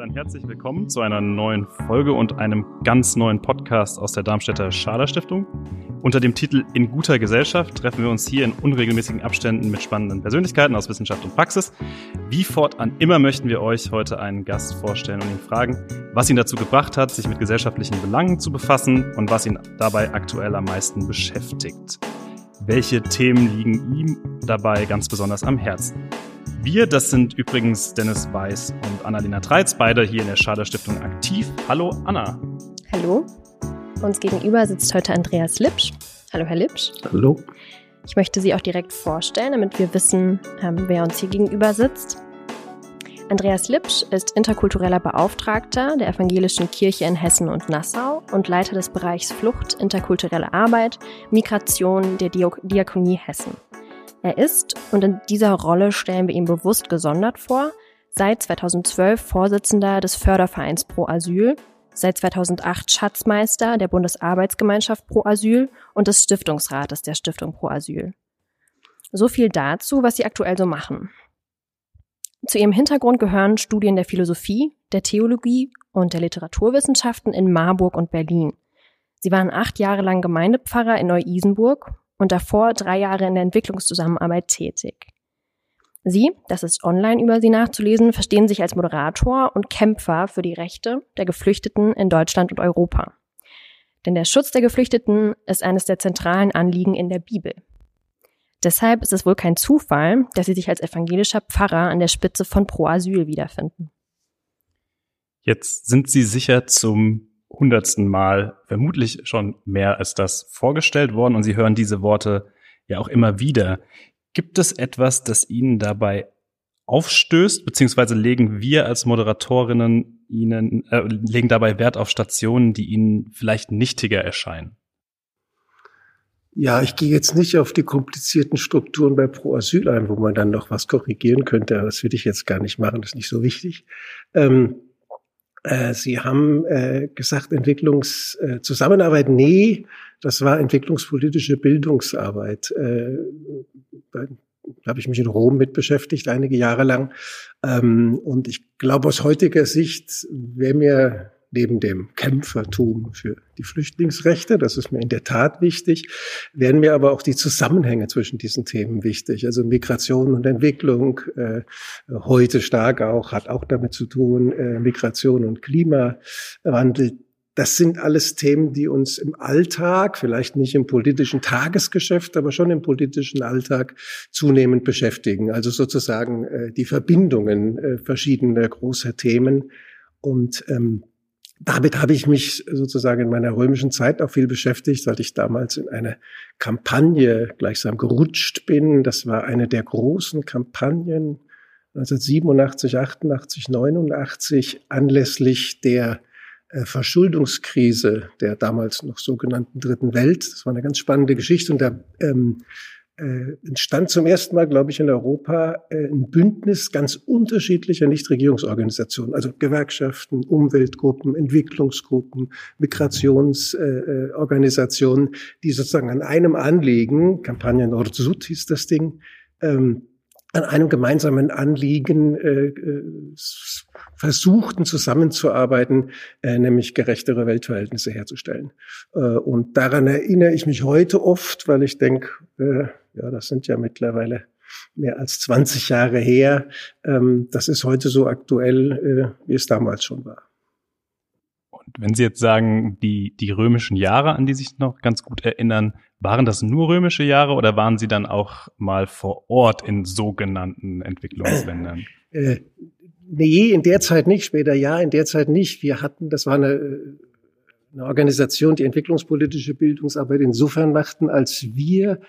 dann herzlich willkommen zu einer neuen Folge und einem ganz neuen Podcast aus der Darmstädter Schader Stiftung. Unter dem Titel In guter Gesellschaft treffen wir uns hier in unregelmäßigen Abständen mit spannenden Persönlichkeiten aus Wissenschaft und Praxis. Wie fortan immer möchten wir euch heute einen Gast vorstellen und ihn fragen, was ihn dazu gebracht hat, sich mit gesellschaftlichen Belangen zu befassen und was ihn dabei aktuell am meisten beschäftigt. Welche Themen liegen ihm dabei ganz besonders am Herzen? Wir, das sind übrigens Dennis Weiß und Annalena Treitz, beide hier in der Schader Stiftung aktiv. Hallo Anna. Hallo. Uns gegenüber sitzt heute Andreas Lipsch. Hallo Herr Lipsch. Hallo. Ich möchte Sie auch direkt vorstellen, damit wir wissen, ähm, wer uns hier gegenüber sitzt. Andreas Lipsch ist interkultureller Beauftragter der Evangelischen Kirche in Hessen und Nassau und Leiter des Bereichs Flucht, interkulturelle Arbeit, Migration der Diakonie Hessen. Er ist, und in dieser Rolle stellen wir ihn bewusst gesondert vor, seit 2012 Vorsitzender des Fördervereins Pro Asyl, seit 2008 Schatzmeister der Bundesarbeitsgemeinschaft Pro Asyl und des Stiftungsrates der Stiftung Pro Asyl. So viel dazu, was sie aktuell so machen. Zu ihrem Hintergrund gehören Studien der Philosophie, der Theologie und der Literaturwissenschaften in Marburg und Berlin. Sie waren acht Jahre lang Gemeindepfarrer in Neu-Isenburg und davor drei Jahre in der Entwicklungszusammenarbeit tätig. Sie, das ist online über sie nachzulesen, verstehen sich als Moderator und Kämpfer für die Rechte der Geflüchteten in Deutschland und Europa. Denn der Schutz der Geflüchteten ist eines der zentralen Anliegen in der Bibel. Deshalb ist es wohl kein Zufall, dass sie sich als evangelischer Pfarrer an der Spitze von Pro Asyl wiederfinden. Jetzt sind Sie sicher zum hundertsten Mal vermutlich schon mehr als das vorgestellt worden und Sie hören diese Worte ja auch immer wieder. Gibt es etwas, das Ihnen dabei aufstößt, beziehungsweise legen wir als Moderatorinnen Ihnen, äh, legen dabei Wert auf Stationen, die Ihnen vielleicht nichtiger erscheinen? Ja, ich gehe jetzt nicht auf die komplizierten Strukturen bei Pro Asyl ein, wo man dann noch was korrigieren könnte. Das würde ich jetzt gar nicht machen, das ist nicht so wichtig. Ähm, äh, Sie haben äh, gesagt, Entwicklungszusammenarbeit, äh, nee, das war entwicklungspolitische Bildungsarbeit. Äh, da habe ich mich in Rom mit beschäftigt, einige Jahre lang. Ähm, und ich glaube, aus heutiger Sicht wäre mir neben dem Kämpfertum für die Flüchtlingsrechte, das ist mir in der Tat wichtig, werden mir aber auch die Zusammenhänge zwischen diesen Themen wichtig. Also Migration und Entwicklung, äh, heute stark auch, hat auch damit zu tun, äh, Migration und Klimawandel. Das sind alles Themen, die uns im Alltag, vielleicht nicht im politischen Tagesgeschäft, aber schon im politischen Alltag zunehmend beschäftigen. Also sozusagen äh, die Verbindungen äh, verschiedener großer Themen. Und ähm, damit habe ich mich sozusagen in meiner römischen Zeit auch viel beschäftigt, weil ich damals in eine Kampagne gleichsam gerutscht bin. Das war eine der großen Kampagnen 1987, 88, 89 anlässlich der äh, Verschuldungskrise der damals noch sogenannten Dritten Welt. Das war eine ganz spannende Geschichte und da ähm, äh, entstand zum ersten Mal, glaube ich, in Europa äh, ein Bündnis ganz unterschiedlicher Nichtregierungsorganisationen, also Gewerkschaften, Umweltgruppen, Entwicklungsgruppen, Migrationsorganisationen, äh, die sozusagen an einem Anliegen, Kampagne Nord-Süd hieß das Ding, ähm, an einem gemeinsamen Anliegen äh, äh, versuchten zusammenzuarbeiten, äh, nämlich gerechtere Weltverhältnisse herzustellen. Äh, und daran erinnere ich mich heute oft, weil ich denke, äh, ja, das sind ja mittlerweile mehr als 20 Jahre her. Ähm, das ist heute so aktuell, äh, wie es damals schon war. Wenn Sie jetzt sagen, die, die römischen Jahre, an die sich noch ganz gut erinnern, waren das nur römische Jahre oder waren Sie dann auch mal vor Ort in sogenannten Entwicklungsländern? Äh, nee, in der Zeit nicht, später ja, in der Zeit nicht. Wir hatten, das war eine, eine Organisation, die entwicklungspolitische Bildungsarbeit insofern machten, als wir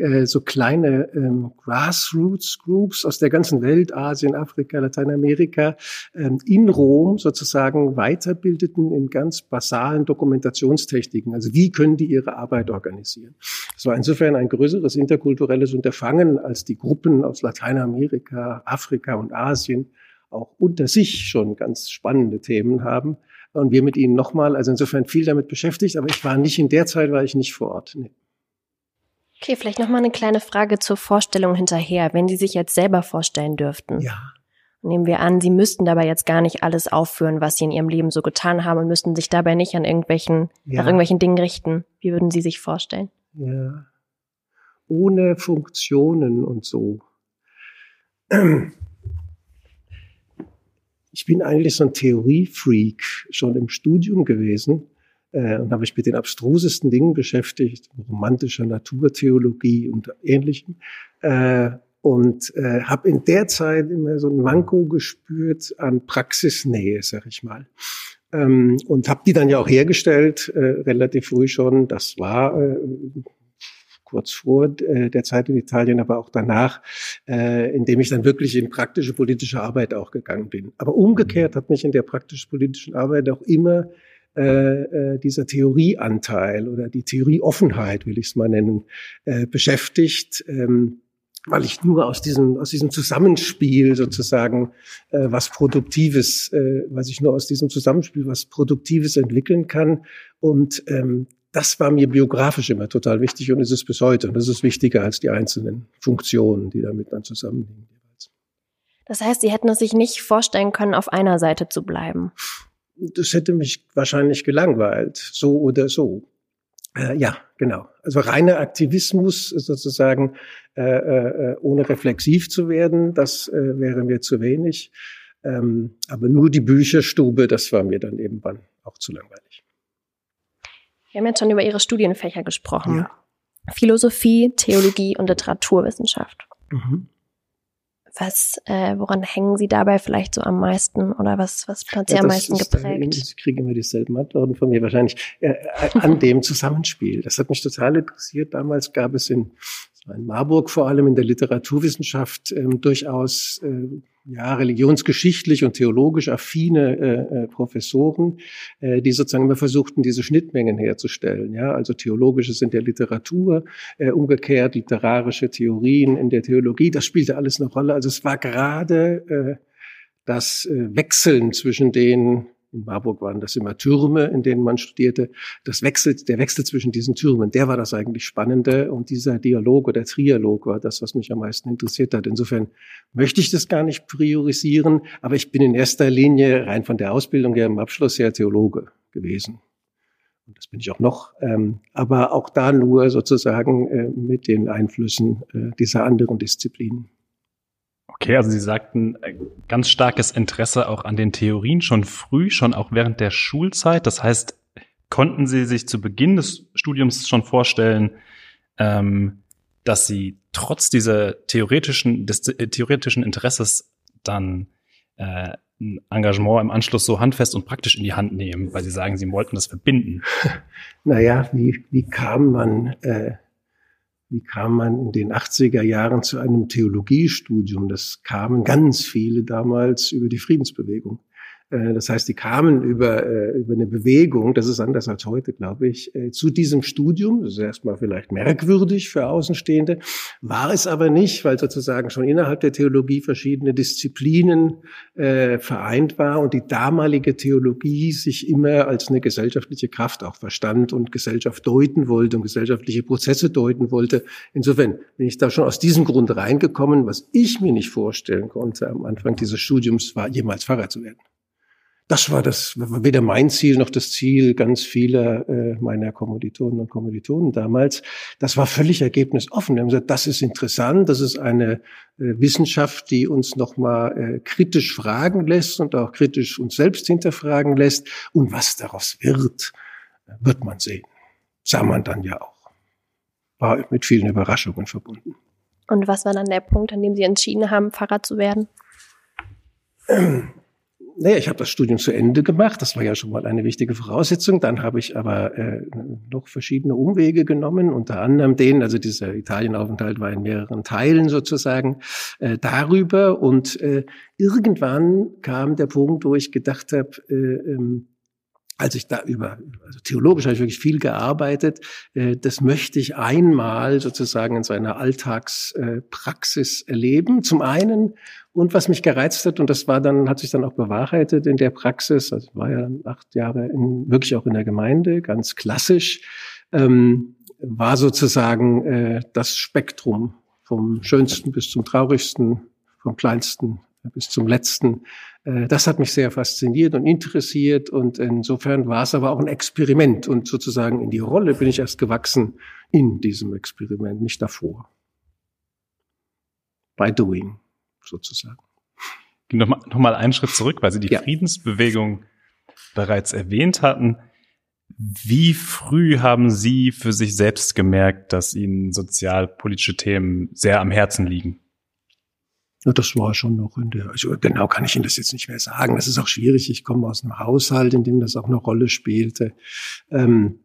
äh, so kleine ähm, Grassroots-Groups aus der ganzen Welt, Asien, Afrika, Lateinamerika, ähm, in Rom sozusagen weiterbildeten in ganz basalen Dokumentationstechniken. Also wie können die ihre Arbeit organisieren? Das war insofern ein größeres interkulturelles Unterfangen, als die Gruppen aus Lateinamerika, Afrika und Asien auch unter sich schon ganz spannende Themen haben. Und wir mit ihnen nochmal, also insofern viel damit beschäftigt, aber ich war nicht in der Zeit, war ich nicht vor Ort. Nee. Okay, vielleicht noch mal eine kleine Frage zur Vorstellung hinterher, wenn Sie sich jetzt selber vorstellen dürften. Ja. Nehmen wir an, Sie müssten dabei jetzt gar nicht alles aufführen, was Sie in Ihrem Leben so getan haben und müssten sich dabei nicht an irgendwelchen, ja. nach irgendwelchen Dingen richten. Wie würden Sie sich vorstellen? Ja. Ohne Funktionen und so. Ich bin eigentlich so ein Theoriefreak schon im Studium gewesen äh, und habe mich mit den abstrusesten Dingen beschäftigt, romantischer Naturtheologie und ähnlichem. Äh, und äh, habe in der Zeit immer so ein Manko gespürt an Praxisnähe, sag ich mal. Ähm, und habe die dann ja auch hergestellt, äh, relativ früh schon. Das war äh, kurz vor äh, der Zeit in Italien, aber auch danach, äh, indem ich dann wirklich in praktische politische Arbeit auch gegangen bin. Aber umgekehrt hat mich in der praktisch-politischen Arbeit auch immer äh, äh, dieser Theorieanteil oder die Theorieoffenheit, will ich es mal nennen, äh, beschäftigt. Ähm, weil ich nur aus diesem, aus diesem Zusammenspiel sozusagen äh, was Produktives, äh, was ich nur aus diesem Zusammenspiel was Produktives entwickeln kann. Und ähm, das war mir biografisch immer total wichtig und ist es bis heute. Und das ist wichtiger als die einzelnen Funktionen, die damit dann zusammenhängen. Das heißt, Sie hätten es sich nicht vorstellen können, auf einer Seite zu bleiben. Das hätte mich wahrscheinlich gelangweilt, so oder so. Äh, ja, genau. Also reiner Aktivismus sozusagen, äh, äh, ohne reflexiv zu werden, das äh, wäre mir zu wenig. Ähm, aber nur die Bücherstube, das war mir dann irgendwann auch zu langweilig. Wir haben jetzt schon über Ihre Studienfächer gesprochen. Ja. Philosophie, Theologie und Literaturwissenschaft. Mhm. Was, äh, woran hängen Sie dabei vielleicht so am meisten oder was, was hat Sie ja, am meisten ist, geprägt? Sie kriegen immer dieselben Antworten von mir wahrscheinlich. Äh, an dem Zusammenspiel. Das hat mich total interessiert. Damals gab es in, in Marburg vor allem in der Literaturwissenschaft ähm, durchaus äh, ja, religionsgeschichtlich und theologisch affine äh, äh, Professoren, äh, die sozusagen immer versuchten, diese Schnittmengen herzustellen. Ja, also theologisches in der Literatur, äh, umgekehrt literarische Theorien in der Theologie. Das spielte alles eine Rolle. Also es war gerade äh, das äh, Wechseln zwischen den in Marburg waren das immer Türme, in denen man studierte. Das wechselt, der Wechsel zwischen diesen Türmen, der war das eigentlich Spannende. Und dieser Dialog oder Trialog war das, was mich am meisten interessiert hat. Insofern möchte ich das gar nicht priorisieren, aber ich bin in erster Linie rein von der Ausbildung her im Abschluss her Theologe gewesen. Und das bin ich auch noch. Ähm, aber auch da nur sozusagen äh, mit den Einflüssen äh, dieser anderen Disziplinen. Okay, also Sie sagten äh, ganz starkes Interesse auch an den Theorien schon früh, schon auch während der Schulzeit. Das heißt, konnten Sie sich zu Beginn des Studiums schon vorstellen, ähm, dass Sie trotz dieser theoretischen, des äh, theoretischen Interesses dann äh, ein Engagement im Anschluss so handfest und praktisch in die Hand nehmen, weil Sie sagen, Sie wollten das verbinden? Naja, wie, wie kam man äh, wie kam man in den 80er Jahren zu einem Theologiestudium? Das kamen ganz viele damals über die Friedensbewegung. Äh, das heißt, die kamen über, äh, über eine Bewegung, das ist anders als heute, glaube ich, äh, zu diesem Studium. Das ist erstmal vielleicht merkwürdig für Außenstehende, war es aber nicht, weil sozusagen schon innerhalb der Theologie verschiedene Disziplinen äh, vereint war und die damalige Theologie sich immer als eine gesellschaftliche Kraft auch verstand und Gesellschaft deuten wollte und gesellschaftliche Prozesse deuten wollte. Insofern bin ich da schon aus diesem Grund reingekommen. Was ich mir nicht vorstellen konnte am Anfang dieses Studiums, war jemals Pfarrer zu werden das war das war weder mein Ziel noch das Ziel ganz vieler äh, meiner Kommilitonen und Kommilitonen damals. Das war völlig ergebnisoffen. Wir haben gesagt, das ist interessant, das ist eine äh, Wissenschaft, die uns nochmal äh, kritisch fragen lässt und auch kritisch uns selbst hinterfragen lässt. Und was daraus wird, wird man sehen. Sah man dann ja auch. War mit vielen Überraschungen verbunden. Und was war dann der Punkt, an dem Sie entschieden haben, Pfarrer zu werden? naja, ich habe das Studium zu Ende gemacht. Das war ja schon mal eine wichtige Voraussetzung. Dann habe ich aber äh, noch verschiedene Umwege genommen, unter anderem den, also dieser Italienaufenthalt war in mehreren Teilen sozusagen äh, darüber. Und äh, irgendwann kam der Punkt, wo ich gedacht habe, äh, ähm, als ich da über, also theologisch habe ich wirklich viel gearbeitet, äh, das möchte ich einmal sozusagen in seiner Alltagspraxis erleben. Zum einen, und was mich gereizt hat, und das war dann, hat sich dann auch bewahrheitet in der Praxis, also ich war ja acht Jahre in, wirklich auch in der Gemeinde, ganz klassisch, ähm, war sozusagen äh, das Spektrum vom Schönsten bis zum Traurigsten, vom Kleinsten bis zum letzten. Äh, das hat mich sehr fasziniert und interessiert und insofern war es aber auch ein Experiment und sozusagen in die Rolle bin ich erst gewachsen in diesem Experiment, nicht davor. By doing, sozusagen. Nochmal noch mal einen Schritt zurück, weil Sie die ja. Friedensbewegung bereits erwähnt hatten. Wie früh haben Sie für sich selbst gemerkt, dass Ihnen sozialpolitische Themen sehr am Herzen liegen? Ja, das war schon noch in der, also genau kann ich Ihnen das jetzt nicht mehr sagen. Das ist auch schwierig. Ich komme aus einem Haushalt, in dem das auch eine Rolle spielte. Ähm,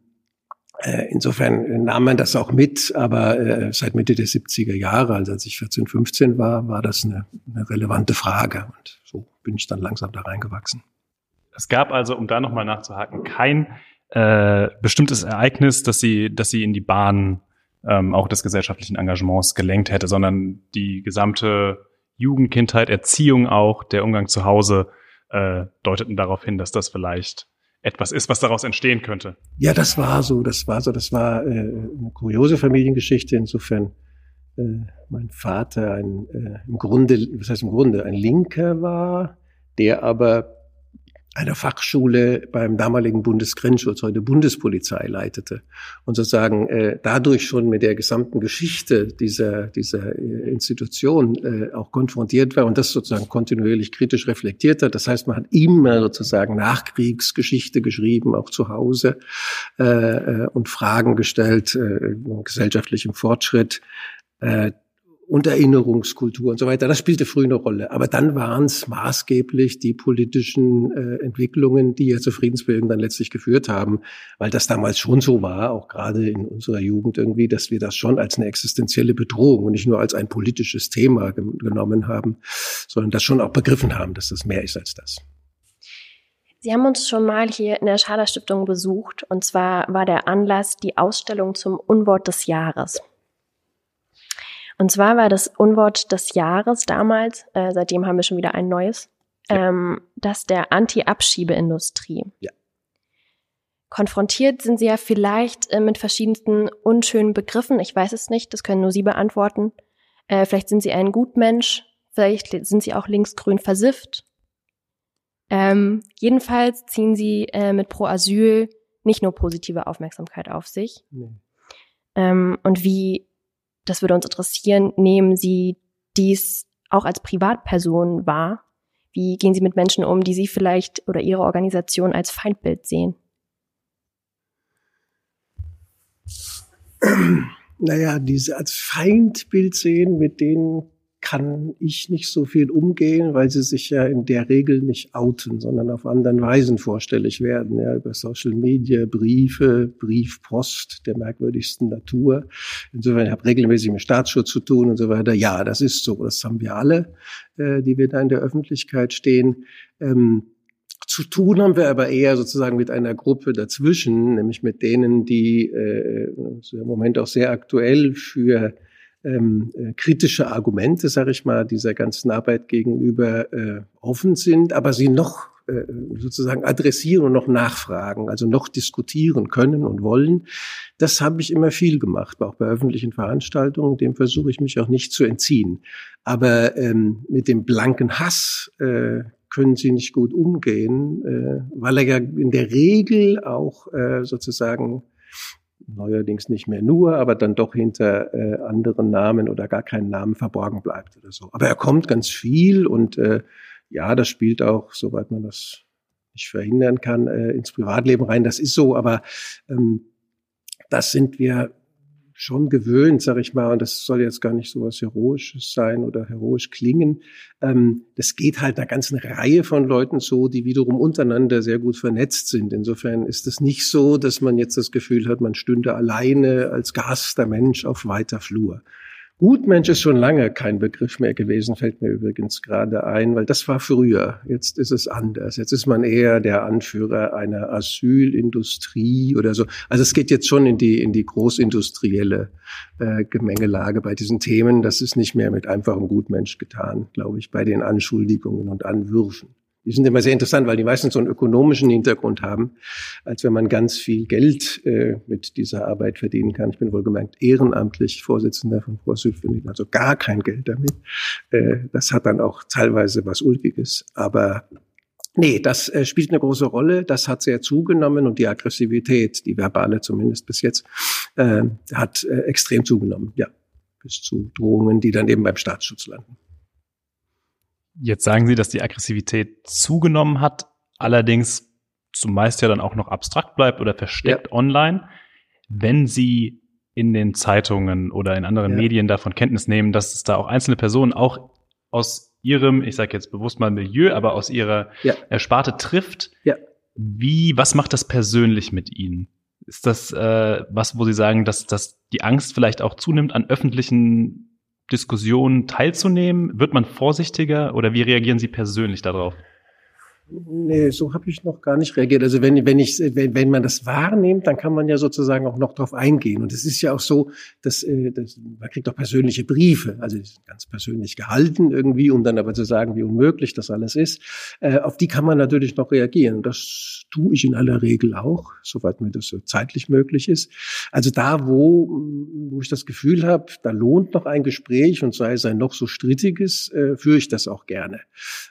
äh, insofern nahm man das auch mit, aber äh, seit Mitte der 70er Jahre, also als ich 14, 15 war, war das eine, eine relevante Frage. Und so bin ich dann langsam da reingewachsen. Es gab also, um da nochmal nachzuhaken, kein äh, bestimmtes Ereignis, dass sie, dass sie in die Bahn ähm, auch des gesellschaftlichen Engagements gelenkt hätte, sondern die gesamte Jugend, Kindheit, Erziehung auch, der Umgang zu Hause äh, deuteten darauf hin, dass das vielleicht etwas ist, was daraus entstehen könnte. Ja, das war so, das war so, das war äh, eine kuriose Familiengeschichte. Insofern äh, mein Vater ein äh, im Grunde, was heißt im Grunde, ein Linker war, der aber einer Fachschule beim damaligen Bundesgrenzschutz, heute Bundespolizei leitete und sozusagen äh, dadurch schon mit der gesamten Geschichte dieser, dieser äh, Institution äh, auch konfrontiert war und das sozusagen kontinuierlich kritisch reflektiert hat. Das heißt, man hat immer sozusagen Nachkriegsgeschichte geschrieben, auch zu Hause äh, äh und Fragen gestellt, äh, gesellschaftlichem Fortschritt. Und Erinnerungskultur und so weiter. Das spielte früh eine Rolle. Aber dann waren es maßgeblich die politischen äh, Entwicklungen, die ja zur Friedensbewegung dann letztlich geführt haben, weil das damals schon so war, auch gerade in unserer Jugend irgendwie, dass wir das schon als eine existenzielle Bedrohung und nicht nur als ein politisches Thema ge genommen haben, sondern das schon auch begriffen haben, dass das mehr ist als das. Sie haben uns schon mal hier in der Schader Stiftung besucht und zwar war der Anlass die Ausstellung zum Unwort des Jahres. Und zwar war das Unwort des Jahres damals, äh, seitdem haben wir schon wieder ein neues, ja. ähm, das der Anti-Abschiebeindustrie. Ja. Konfrontiert sind sie ja vielleicht äh, mit verschiedensten unschönen Begriffen. Ich weiß es nicht, das können nur Sie beantworten. Äh, vielleicht sind Sie ein Gutmensch, vielleicht sind Sie auch linksgrün versifft. Ähm, jedenfalls ziehen Sie äh, mit Pro Asyl nicht nur positive Aufmerksamkeit auf sich. Nee. Ähm, und wie das würde uns interessieren, nehmen Sie dies auch als Privatperson wahr? Wie gehen Sie mit Menschen um, die Sie vielleicht oder Ihre Organisation als Feindbild sehen? Naja, diese als Feindbild sehen, mit denen kann ich nicht so viel umgehen, weil sie sich ja in der Regel nicht outen, sondern auf anderen Weisen vorstellig werden, ja, über Social Media, Briefe, Briefpost der merkwürdigsten Natur. Insofern, ich habe regelmäßig mit Staatsschutz zu tun und so weiter. Ja, das ist so. Das haben wir alle, äh, die wir da in der Öffentlichkeit stehen. Ähm, zu tun haben wir aber eher sozusagen mit einer Gruppe dazwischen, nämlich mit denen, die äh, im Moment auch sehr aktuell für ähm, äh, kritische Argumente, sage ich mal, dieser ganzen Arbeit gegenüber äh, offen sind, aber sie noch äh, sozusagen adressieren und noch nachfragen, also noch diskutieren können und wollen. Das habe ich immer viel gemacht, auch bei öffentlichen Veranstaltungen. Dem versuche ich mich auch nicht zu entziehen. Aber ähm, mit dem blanken Hass äh, können sie nicht gut umgehen, äh, weil er ja in der Regel auch äh, sozusagen neuerdings nicht mehr nur, aber dann doch hinter äh, anderen Namen oder gar keinen Namen verborgen bleibt oder so. Aber er kommt ganz viel und äh, ja, das spielt auch, soweit man das nicht verhindern kann, äh, ins Privatleben rein. Das ist so, aber ähm, das sind wir schon gewöhnt, sag ich mal, und das soll jetzt gar nicht so was Heroisches sein oder heroisch klingen. Ähm, das geht halt einer ganzen Reihe von Leuten so, die wiederum untereinander sehr gut vernetzt sind. Insofern ist es nicht so, dass man jetzt das Gefühl hat, man stünde alleine als gehaster Mensch auf weiter Flur. Gutmensch ist schon lange kein Begriff mehr gewesen, fällt mir übrigens gerade ein, weil das war früher. Jetzt ist es anders. Jetzt ist man eher der Anführer einer Asylindustrie oder so. Also es geht jetzt schon in die, in die großindustrielle äh, Gemengelage bei diesen Themen. Das ist nicht mehr mit einfachem Gutmensch getan, glaube ich, bei den Anschuldigungen und Anwürfen. Die sind immer sehr interessant, weil die meistens so einen ökonomischen Hintergrund haben, als wenn man ganz viel Geld äh, mit dieser Arbeit verdienen kann. Ich bin wohlgemerkt ehrenamtlich Vorsitzender von ProAsyl, verdiene also gar kein Geld damit. Äh, das hat dann auch teilweise was Ulkiges. Aber Nee, das äh, spielt eine große Rolle. Das hat sehr zugenommen und die Aggressivität, die verbale zumindest bis jetzt, äh, hat äh, extrem zugenommen. Ja, bis zu Drohungen, die dann eben beim Staatsschutz landen. Jetzt sagen Sie, dass die Aggressivität zugenommen hat, allerdings zumeist ja dann auch noch abstrakt bleibt oder versteckt ja. online. Wenn Sie in den Zeitungen oder in anderen ja. Medien davon Kenntnis nehmen, dass es da auch einzelne Personen auch aus ihrem, ich sage jetzt bewusst mal Milieu, aber aus ihrer ja. Ersparte trifft. Wie, was macht das persönlich mit Ihnen? Ist das äh, was, wo Sie sagen, dass, dass die Angst vielleicht auch zunimmt, an öffentlichen Diskussionen teilzunehmen? Wird man vorsichtiger oder wie reagieren Sie persönlich darauf? Nee, so habe ich noch gar nicht reagiert. Also wenn, wenn ich, wenn, wenn man das wahrnimmt, dann kann man ja sozusagen auch noch drauf eingehen. Und es ist ja auch so, dass, äh, dass man kriegt auch persönliche Briefe, also ganz persönlich gehalten irgendwie, um dann aber zu sagen, wie unmöglich das alles ist. Äh, auf die kann man natürlich noch reagieren. Das tue ich in aller Regel auch, soweit mir das so zeitlich möglich ist. Also da, wo, wo ich das Gefühl habe, da lohnt noch ein Gespräch und sei es ein noch so strittiges, äh, führe ich das auch gerne.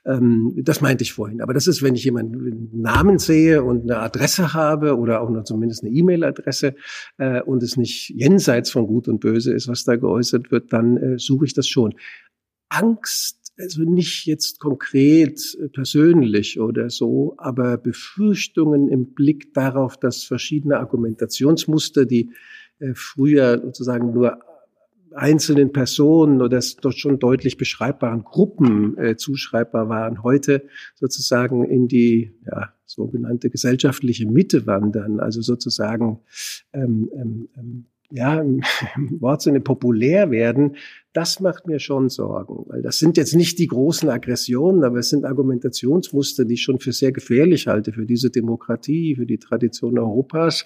Ähm, das meinte ich vorhin. Aber das das ist, wenn ich jemanden Namen sehe und eine Adresse habe oder auch nur zumindest eine E-Mail-Adresse äh, und es nicht jenseits von Gut und Böse ist, was da geäußert wird, dann äh, suche ich das schon. Angst, also nicht jetzt konkret äh, persönlich oder so, aber Befürchtungen im Blick darauf, dass verschiedene Argumentationsmuster, die äh, früher sozusagen nur einzelnen Personen oder doch schon deutlich beschreibbaren Gruppen äh, zuschreibbar waren, heute sozusagen in die ja, sogenannte gesellschaftliche Mitte wandern, also sozusagen ähm, ähm, ähm ja, im, Wortsinne populär werden, das macht mir schon Sorgen, weil das sind jetzt nicht die großen Aggressionen, aber es sind Argumentationsmuster, die ich schon für sehr gefährlich halte für diese Demokratie, für die Tradition Europas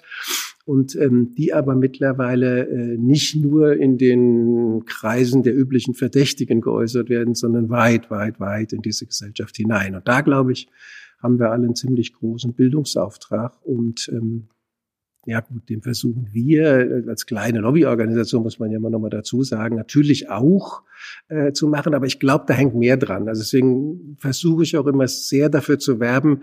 und ähm, die aber mittlerweile äh, nicht nur in den Kreisen der üblichen Verdächtigen geäußert werden, sondern weit, weit, weit in diese Gesellschaft hinein. Und da glaube ich, haben wir alle einen ziemlich großen Bildungsauftrag und ähm, ja gut, den versuchen wir als kleine Lobbyorganisation, muss man ja immer noch mal dazu sagen, natürlich auch äh, zu machen. Aber ich glaube, da hängt mehr dran. Also deswegen versuche ich auch immer sehr dafür zu werben,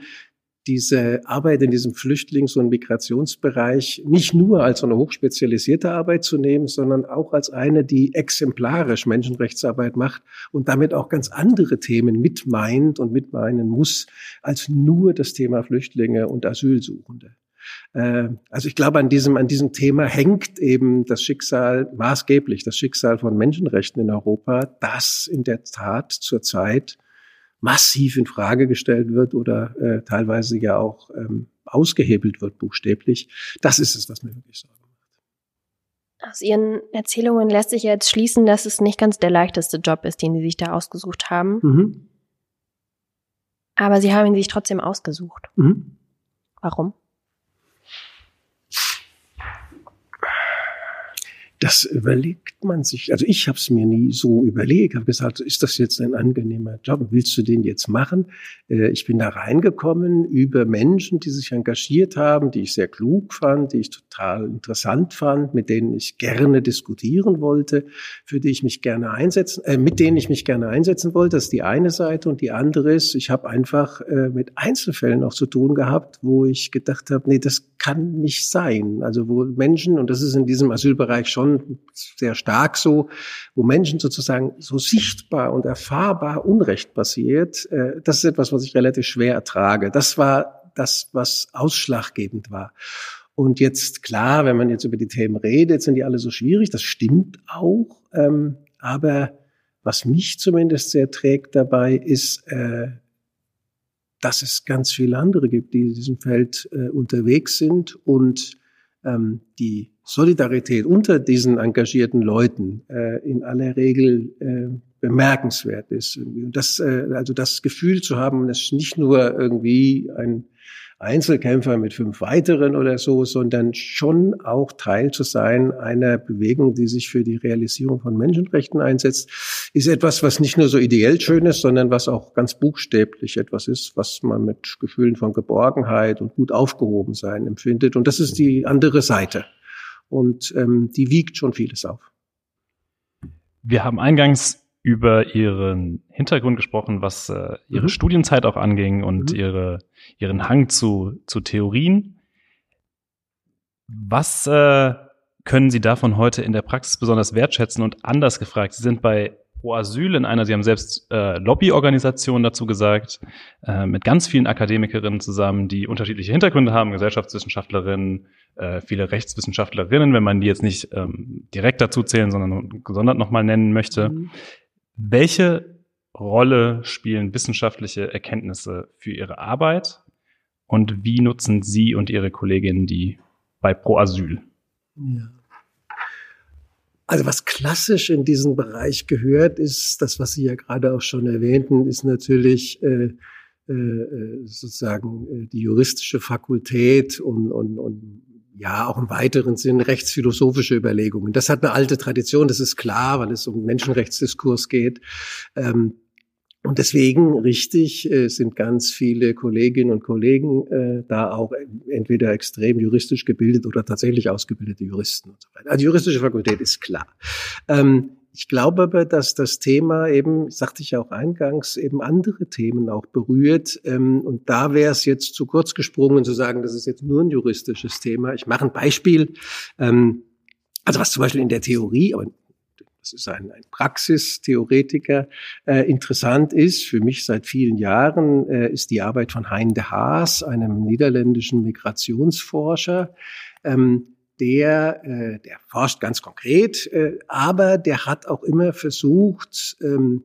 diese Arbeit in diesem Flüchtlings- und Migrationsbereich nicht nur als eine hochspezialisierte Arbeit zu nehmen, sondern auch als eine, die exemplarisch Menschenrechtsarbeit macht und damit auch ganz andere Themen mitmeint und mitmeinen muss, als nur das Thema Flüchtlinge und Asylsuchende. Äh, also ich glaube, an diesem, an diesem Thema hängt eben das Schicksal maßgeblich, das Schicksal von Menschenrechten in Europa, das in der Tat zurzeit massiv in Frage gestellt wird oder äh, teilweise ja auch ähm, ausgehebelt wird, buchstäblich. Das ist es, was mir wirklich Sorge macht. Aus Ihren Erzählungen lässt sich jetzt schließen, dass es nicht ganz der leichteste Job ist, den Sie sich da ausgesucht haben. Mhm. Aber Sie haben ihn sich trotzdem ausgesucht. Mhm. Warum? Das überlegt man sich. Also ich habe es mir nie so überlegt. Habe gesagt, ist das jetzt ein angenehmer Job? Willst du den jetzt machen? Äh, ich bin da reingekommen über Menschen, die sich engagiert haben, die ich sehr klug fand, die ich total interessant fand, mit denen ich gerne diskutieren wollte, für die ich mich gerne einsetzen, äh, mit denen ich mich gerne einsetzen wollte. Das ist die eine Seite und die andere ist, ich habe einfach äh, mit Einzelfällen auch zu tun gehabt, wo ich gedacht habe, nee, das kann nicht sein. Also wo Menschen und das ist in diesem Asylbereich schon sehr stark so, wo Menschen sozusagen so sichtbar und erfahrbar Unrecht passiert, äh, das ist etwas, was ich relativ schwer ertrage. Das war das, was ausschlaggebend war. Und jetzt klar, wenn man jetzt über die Themen redet, sind die alle so schwierig. Das stimmt auch. Ähm, aber was mich zumindest sehr trägt dabei, ist, äh, dass es ganz viele andere gibt, die in diesem Feld äh, unterwegs sind und ähm, die Solidarität unter diesen engagierten Leuten äh, in aller Regel äh, bemerkenswert ist. Und das, äh, also das Gefühl zu haben, ist nicht nur irgendwie ein, Einzelkämpfer mit fünf weiteren oder so, sondern schon auch Teil zu sein einer Bewegung, die sich für die Realisierung von Menschenrechten einsetzt, ist etwas, was nicht nur so ideell schön ist, sondern was auch ganz buchstäblich etwas ist, was man mit Gefühlen von Geborgenheit und gut aufgehoben sein empfindet. Und das ist die andere Seite. Und ähm, die wiegt schon vieles auf. Wir haben eingangs über ihren Hintergrund gesprochen, was äh, ihre mhm. Studienzeit auch anging und mhm. ihre, ihren Hang zu, zu Theorien. Was äh, können Sie davon heute in der Praxis besonders wertschätzen und anders gefragt? Sie sind bei Pro Asyl in einer, Sie haben selbst äh, Lobbyorganisationen dazu gesagt, äh, mit ganz vielen Akademikerinnen zusammen, die unterschiedliche Hintergründe haben, Gesellschaftswissenschaftlerinnen, äh, viele Rechtswissenschaftlerinnen, wenn man die jetzt nicht ähm, direkt dazu zählen, sondern gesondert nochmal nennen möchte. Mhm. Welche Rolle spielen wissenschaftliche Erkenntnisse für Ihre Arbeit und wie nutzen Sie und Ihre Kolleginnen die bei Pro Asyl? Ja. Also was klassisch in diesen Bereich gehört, ist das, was Sie ja gerade auch schon erwähnten, ist natürlich äh, äh, sozusagen äh, die juristische Fakultät und, und, und ja auch im weiteren Sinn rechtsphilosophische Überlegungen. Das hat eine alte Tradition, das ist klar, weil es um Menschenrechtsdiskurs geht. Ähm, und deswegen, richtig, äh, sind ganz viele Kolleginnen und Kollegen äh, da auch entweder extrem juristisch gebildet oder tatsächlich ausgebildete Juristen und so weiter. Also die juristische Fakultät ist klar. Ähm, ich glaube aber, dass das Thema eben, sagte ich auch eingangs, eben andere Themen auch berührt. Ähm, und da wäre es jetzt zu kurz gesprungen zu sagen, das ist jetzt nur ein juristisches Thema. Ich mache ein Beispiel. Ähm, also was zum Beispiel in der Theorie, das ist ein, ein Praxistheoretiker, äh, interessant ist, für mich seit vielen Jahren, äh, ist die Arbeit von Hein de Haas, einem niederländischen Migrationsforscher. Ähm, der, äh, der forscht ganz konkret, äh, aber der hat auch immer versucht, ähm,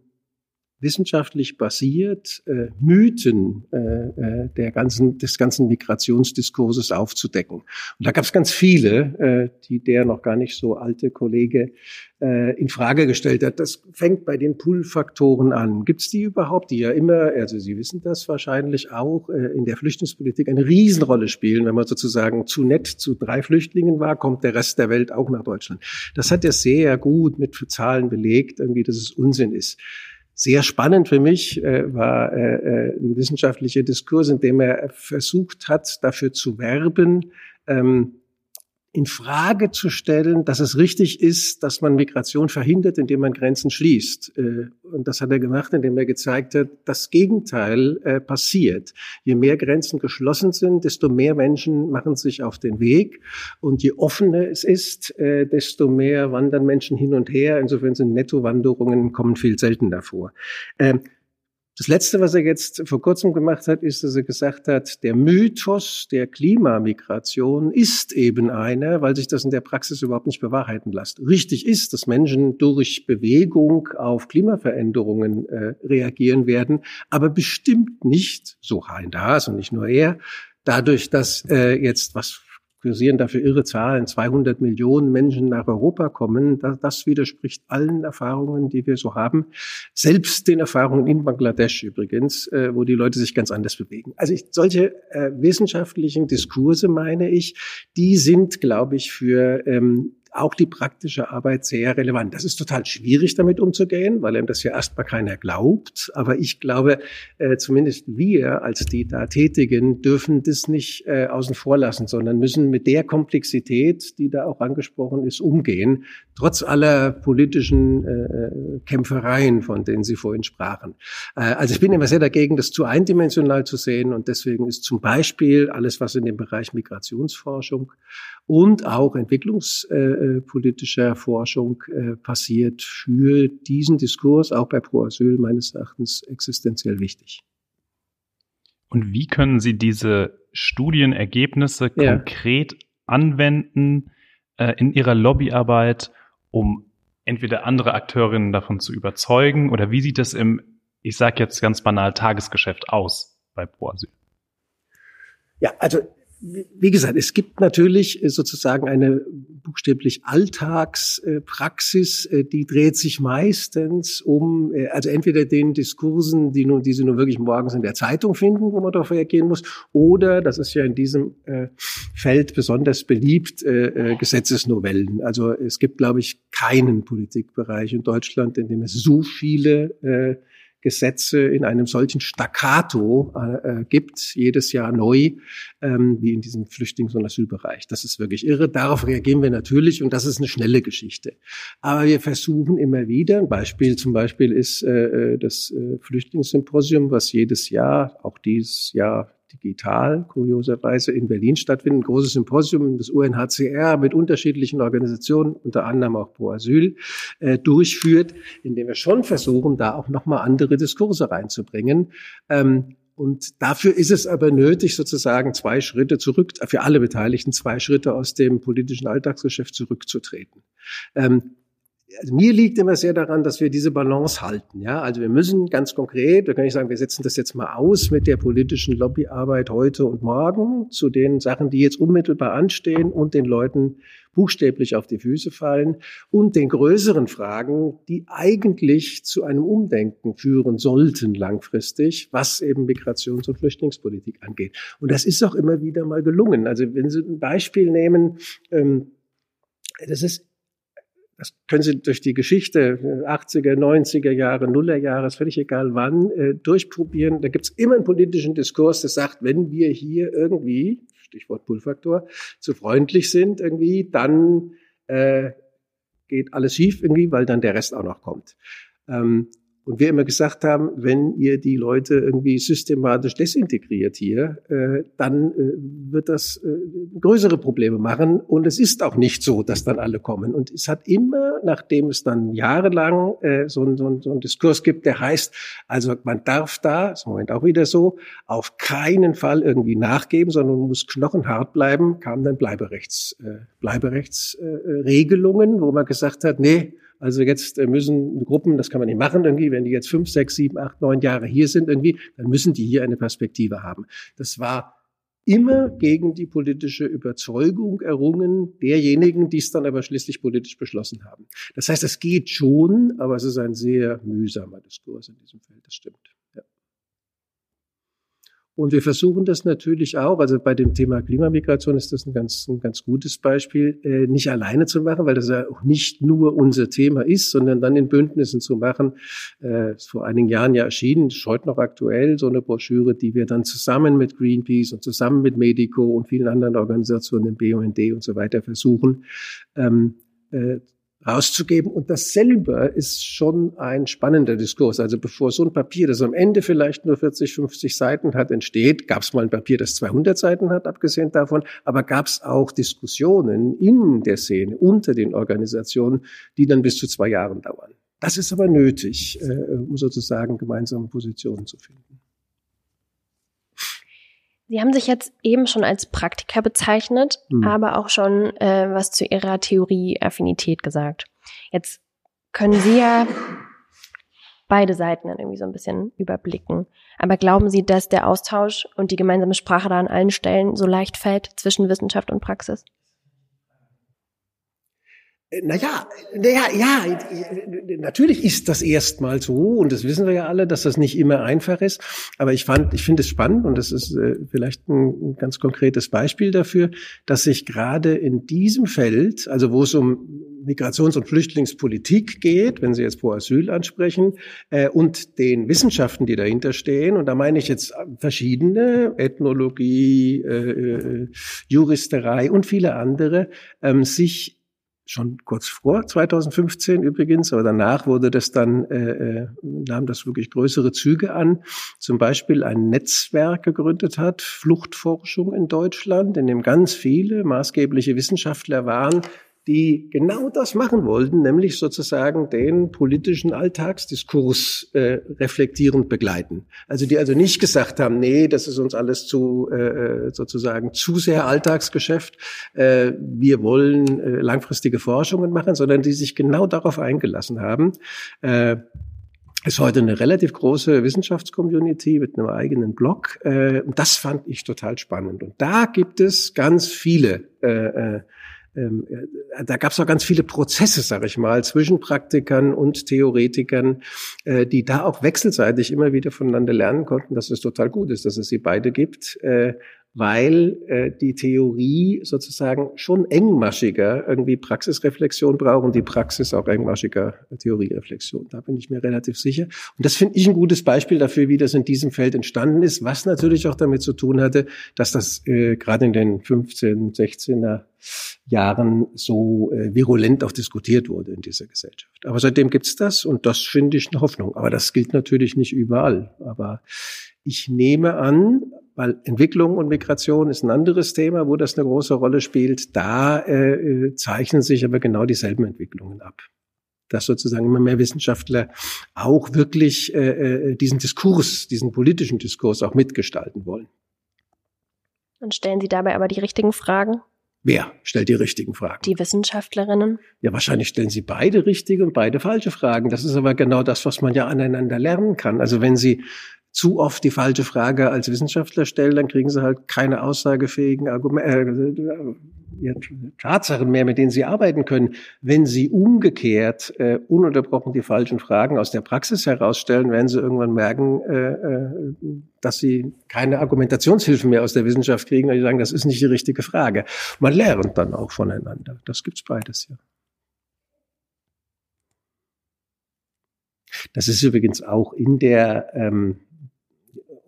wissenschaftlich basiert äh, Mythen äh, äh, der ganzen, des ganzen Migrationsdiskurses aufzudecken. Und da gab es ganz viele, äh, die der noch gar nicht so alte Kollege äh, in Frage gestellt hat. Das fängt bei den Pull-Faktoren an. Gibt es die überhaupt, die ja immer, also Sie wissen das wahrscheinlich auch, äh, in der Flüchtlingspolitik eine Riesenrolle spielen. Wenn man sozusagen zu nett zu drei Flüchtlingen war, kommt der Rest der Welt auch nach Deutschland. Das hat er sehr gut mit Zahlen belegt, irgendwie, dass es Unsinn ist. Sehr spannend für mich äh, war äh, äh, ein wissenschaftlicher Diskurs, in dem er versucht hat, dafür zu werben, ähm, in Frage zu stellen, dass es richtig ist, dass man Migration verhindert, indem man Grenzen schließt. Äh, und das hat er gemacht, indem er gezeigt hat, das Gegenteil äh, passiert. Je mehr Grenzen geschlossen sind, desto mehr Menschen machen sich auf den Weg. Und je offener es ist, äh, desto mehr wandern Menschen hin und her. Insofern sind Nettowanderungen kommen viel seltener vor. Das Letzte, was er jetzt vor kurzem gemacht hat, ist, dass er gesagt hat, der Mythos der Klimamigration ist eben einer, weil sich das in der Praxis überhaupt nicht bewahrheiten lässt. Richtig ist, dass Menschen durch Bewegung auf Klimaveränderungen äh, reagieren werden, aber bestimmt nicht, so Hein Haas und nicht nur er, dadurch, dass äh, jetzt was kursieren dafür irre Zahlen, 200 Millionen Menschen nach Europa kommen. Das, das, widerspricht allen Erfahrungen, die wir so haben. Selbst den Erfahrungen in Bangladesch übrigens, äh, wo die Leute sich ganz anders bewegen. Also ich, solche äh, wissenschaftlichen Diskurse, meine ich, die sind, glaube ich, für ähm, auch die praktische Arbeit sehr relevant. Das ist total schwierig, damit umzugehen, weil einem das ja erstmal keiner glaubt. Aber ich glaube, äh, zumindest wir als die da Tätigen dürfen das nicht äh, außen vor lassen, sondern müssen mit der Komplexität, die da auch angesprochen ist, umgehen, trotz aller politischen äh, Kämpfereien, von denen Sie vorhin sprachen. Äh, also ich bin immer sehr dagegen, das zu eindimensional zu sehen und deswegen ist zum Beispiel alles, was in dem Bereich Migrationsforschung und auch entwicklungspolitischer Forschung äh, passiert, für diesen Diskurs auch bei Pro Asyl meines Erachtens existenziell wichtig. Und wie können Sie diese Studienergebnisse ja. konkret anwenden äh, in Ihrer Lobbyarbeit, um entweder andere Akteurinnen davon zu überzeugen oder wie sieht das im, ich sage jetzt ganz banal, Tagesgeschäft aus bei Pro Asyl? Ja, also wie gesagt, es gibt natürlich sozusagen eine buchstäblich Alltagspraxis, äh, die dreht sich meistens um, äh, also entweder den Diskursen, die, nun, die Sie nur wirklich morgens in der Zeitung finden, wo man darauf reagieren muss, oder, das ist ja in diesem äh, Feld besonders beliebt, äh, äh, Gesetzesnovellen. Also es gibt, glaube ich, keinen Politikbereich in Deutschland, in dem es so viele äh, Gesetze in einem solchen Staccato äh, äh, gibt, jedes Jahr neu, ähm, wie in diesem Flüchtlings- und Asylbereich. Das ist wirklich irre. Darauf reagieren wir natürlich und das ist eine schnelle Geschichte. Aber wir versuchen immer wieder, ein Beispiel zum Beispiel ist äh, äh das äh, Flüchtlingssymposium, was jedes Jahr, auch dieses Jahr digital, kurioserweise in Berlin stattfinden, ein großes Symposium des UNHCR mit unterschiedlichen Organisationen, unter anderem auch Pro Asyl, äh, durchführt, in dem wir schon versuchen, da auch nochmal andere Diskurse reinzubringen. Ähm, und dafür ist es aber nötig, sozusagen zwei Schritte zurück, für alle Beteiligten zwei Schritte aus dem politischen Alltagsgeschäft zurückzutreten. Ähm, also mir liegt immer sehr daran, dass wir diese Balance halten. Ja, also wir müssen ganz konkret, da kann ich sagen, wir setzen das jetzt mal aus mit der politischen Lobbyarbeit heute und morgen zu den Sachen, die jetzt unmittelbar anstehen und den Leuten buchstäblich auf die Füße fallen und den größeren Fragen, die eigentlich zu einem Umdenken führen sollten langfristig, was eben Migrations- und Flüchtlingspolitik angeht. Und das ist auch immer wieder mal gelungen. Also wenn Sie ein Beispiel nehmen, ähm, das ist das können Sie durch die Geschichte 80er, 90er Jahre, Nuller Jahre, ist völlig egal wann, äh, durchprobieren. Da gibt es immer einen politischen Diskurs, der sagt, wenn wir hier irgendwie, Stichwort Pull-Faktor, zu freundlich sind irgendwie, dann äh, geht alles schief irgendwie, weil dann der Rest auch noch kommt. Ähm, und wir immer gesagt haben, wenn ihr die Leute irgendwie systematisch desintegriert hier, äh, dann äh, wird das äh, größere Probleme machen. Und es ist auch nicht so, dass dann alle kommen. Und es hat immer, nachdem es dann jahrelang äh, so, ein, so, ein, so ein Diskurs gibt, der heißt, also man darf da, ist im Moment auch wieder so, auf keinen Fall irgendwie nachgeben, sondern muss knochenhart bleiben, kamen dann Bleiberechts, äh, Bleiberechtsregelungen, äh, wo man gesagt hat, nee, also jetzt äh, müssen Gruppen, das kann man nicht machen irgendwie, wenn die jetzt fünf, sechs, sieben, acht, neun Jahre hier sind irgendwie, dann müssen die hier eine Perspektive haben. Das war immer gegen die politische Überzeugung errungen derjenigen, die es dann aber schließlich politisch beschlossen haben. Das heißt, es geht schon, aber es ist ein sehr mühsamer Diskurs in diesem Feld, das stimmt. Und wir versuchen das natürlich auch, also bei dem Thema Klimamigration ist das ein ganz, ein ganz gutes Beispiel, äh, nicht alleine zu machen, weil das ja auch nicht nur unser Thema ist, sondern dann in Bündnissen zu machen. Äh, ist vor einigen Jahren ja erschienen, ist heute noch aktuell, so eine Broschüre, die wir dann zusammen mit Greenpeace und zusammen mit Medico und vielen anderen Organisationen, dem BUND und so weiter versuchen, ähm, äh, rauszugeben. Und das selber ist schon ein spannender Diskurs. Also bevor so ein Papier, das am Ende vielleicht nur 40, 50 Seiten hat, entsteht, gab es mal ein Papier, das 200 Seiten hat, abgesehen davon, aber gab es auch Diskussionen in der Szene, unter den Organisationen, die dann bis zu zwei Jahren dauern. Das ist aber nötig, äh, um sozusagen gemeinsame Positionen zu finden. Sie haben sich jetzt eben schon als Praktiker bezeichnet, mhm. aber auch schon äh, was zu Ihrer Theorie-Affinität gesagt. Jetzt können Sie ja beide Seiten dann irgendwie so ein bisschen überblicken. Aber glauben Sie, dass der Austausch und die gemeinsame Sprache da an allen Stellen so leicht fällt zwischen Wissenschaft und Praxis? Naja, naja, ja, natürlich ist das erstmal so und das wissen wir ja alle, dass das nicht immer einfach ist. Aber ich fand, ich finde es spannend und das ist äh, vielleicht ein, ganz konkretes Beispiel dafür, dass sich gerade in diesem Feld, also wo es um Migrations- und Flüchtlingspolitik geht, wenn Sie jetzt pro Asyl ansprechen, äh, und den Wissenschaften, die dahinter stehen, und da meine ich jetzt verschiedene, Ethnologie, äh, äh Juristerei und viele andere, ähm, sich schon kurz vor 2015 übrigens, aber danach wurde das dann, äh, äh, nahm das wirklich größere Züge an. Zum Beispiel ein Netzwerk gegründet hat, Fluchtforschung in Deutschland, in dem ganz viele maßgebliche Wissenschaftler waren, die genau das machen wollten, nämlich sozusagen den politischen Alltagsdiskurs äh, reflektierend begleiten. Also die also nicht gesagt haben, nee, das ist uns alles zu äh, sozusagen zu sehr Alltagsgeschäft, äh, wir wollen äh, langfristige Forschungen machen, sondern die sich genau darauf eingelassen haben. Äh, ist heute eine relativ große Wissenschaftscommunity mit einem eigenen Blog. Äh, und das fand ich total spannend. Und da gibt es ganz viele äh, äh ähm, da gab es auch ganz viele Prozesse, sag ich mal, zwischen Praktikern und Theoretikern, äh, die da auch wechselseitig immer wieder voneinander lernen konnten, dass es total gut ist, dass es sie beide gibt. Äh, weil äh, die Theorie sozusagen schon engmaschiger irgendwie Praxisreflexion braucht und die Praxis auch engmaschiger Theoriereflexion. Da bin ich mir relativ sicher. Und das finde ich ein gutes Beispiel dafür, wie das in diesem Feld entstanden ist, was natürlich auch damit zu tun hatte, dass das äh, gerade in den 15, 16er Jahren so äh, virulent auch diskutiert wurde in dieser Gesellschaft. Aber seitdem gibt's das und das finde ich eine Hoffnung. Aber das gilt natürlich nicht überall. Aber ich nehme an, weil Entwicklung und Migration ist ein anderes Thema, wo das eine große Rolle spielt. Da äh, zeichnen sich aber genau dieselben Entwicklungen ab. Dass sozusagen immer mehr Wissenschaftler auch wirklich äh, äh, diesen Diskurs, diesen politischen Diskurs auch mitgestalten wollen. Und stellen Sie dabei aber die richtigen Fragen? Wer stellt die richtigen Fragen? Die Wissenschaftlerinnen. Ja, wahrscheinlich stellen sie beide richtige und beide falsche Fragen. Das ist aber genau das, was man ja aneinander lernen kann. Also wenn Sie zu oft die falsche Frage als Wissenschaftler stellen, dann kriegen sie halt keine aussagefähigen Argumente, äh, Tatsachen mehr, mit denen sie arbeiten können. Wenn sie umgekehrt äh, ununterbrochen die falschen Fragen aus der Praxis herausstellen, werden sie irgendwann merken, äh, äh, dass sie keine Argumentationshilfen mehr aus der Wissenschaft kriegen, weil sie sagen, das ist nicht die richtige Frage. Man lernt dann auch voneinander. Das gibt's beides, ja. Das ist übrigens auch in der ähm,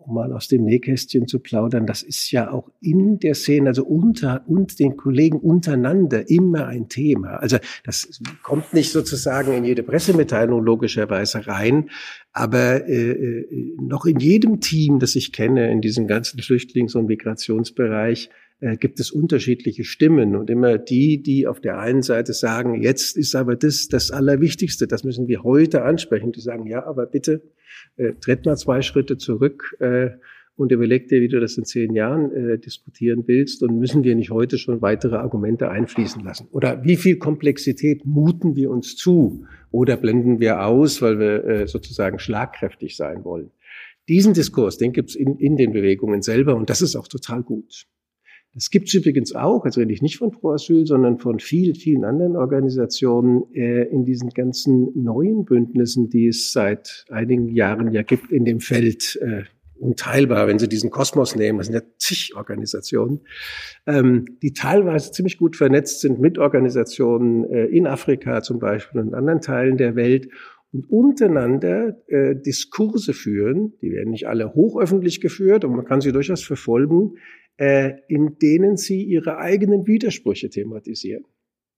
um mal aus dem Nähkästchen zu plaudern, das ist ja auch in der Szene, also unter und den Kollegen untereinander immer ein Thema. Also das kommt nicht sozusagen in jede Pressemitteilung logischerweise rein, aber äh, äh noch in jedem Team, das ich kenne, in diesem ganzen Flüchtlings- und Migrationsbereich, äh, gibt es unterschiedliche Stimmen und immer die, die auf der einen Seite sagen, jetzt ist aber das das Allerwichtigste, das müssen wir heute ansprechen, die sagen, ja, aber bitte äh, tritt mal zwei Schritte zurück äh, und überleg dir, wie du das in zehn Jahren äh, diskutieren willst und müssen wir nicht heute schon weitere Argumente einfließen lassen? Oder wie viel Komplexität muten wir uns zu oder blenden wir aus, weil wir äh, sozusagen schlagkräftig sein wollen? Diesen Diskurs, den gibt's in, in den Bewegungen selber und das ist auch total gut. Das gibt's übrigens auch, also rede ich nicht von Pro Asyl, sondern von vielen, vielen anderen Organisationen äh, in diesen ganzen neuen Bündnissen, die es seit einigen Jahren ja gibt in dem Feld. Äh, unteilbar, wenn Sie diesen Kosmos nehmen, das sind ja zig Organisationen, ähm, die teilweise ziemlich gut vernetzt sind mit Organisationen äh, in Afrika zum Beispiel und anderen Teilen der Welt und untereinander äh, Diskurse führen, die werden nicht alle hochöffentlich geführt und man kann sie durchaus verfolgen, in denen sie ihre eigenen Widersprüche thematisieren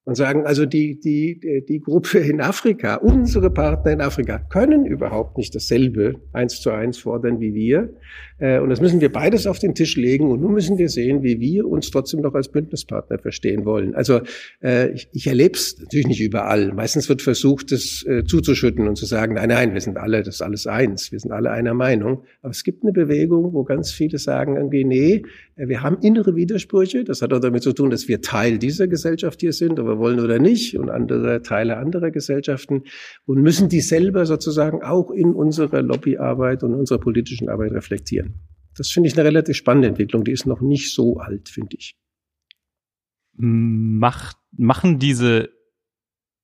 und sagen, also die, die, die Gruppe in Afrika, unsere Partner in Afrika können überhaupt nicht dasselbe eins zu eins fordern wie wir. Äh, und das müssen wir beides auf den Tisch legen. Und nun müssen wir sehen, wie wir uns trotzdem noch als Bündnispartner verstehen wollen. Also äh, ich, ich erlebe es natürlich nicht überall. Meistens wird versucht, das äh, zuzuschütten und zu sagen, nein, nein, wir sind alle, das ist alles eins. Wir sind alle einer Meinung. Aber es gibt eine Bewegung, wo ganz viele sagen irgendwie, nee, wir haben innere Widersprüche. Das hat auch damit zu tun, dass wir Teil dieser Gesellschaft hier sind, aber wollen oder nicht und andere Teile anderer Gesellschaften und müssen die selber sozusagen auch in unserer Lobbyarbeit und unserer politischen Arbeit reflektieren. Das finde ich eine relativ spannende Entwicklung. Die ist noch nicht so alt, finde ich. Macht, machen diese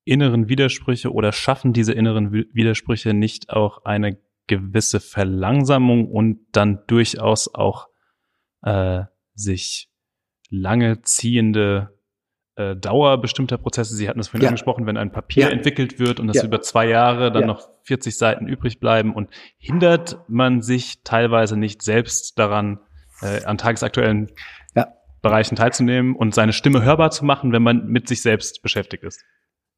inneren Widersprüche oder schaffen diese inneren Widersprüche nicht auch eine gewisse Verlangsamung und dann durchaus auch äh, sich lange ziehende äh, Dauer bestimmter Prozesse. Sie hatten es vorhin ja. angesprochen, wenn ein Papier ja. entwickelt wird und das ja. über zwei Jahre dann noch 40 Seiten übrig bleiben und hindert man sich teilweise nicht selbst daran, äh, an tagesaktuellen Bereichen teilzunehmen und seine Stimme hörbar zu machen, wenn man mit sich selbst beschäftigt ist.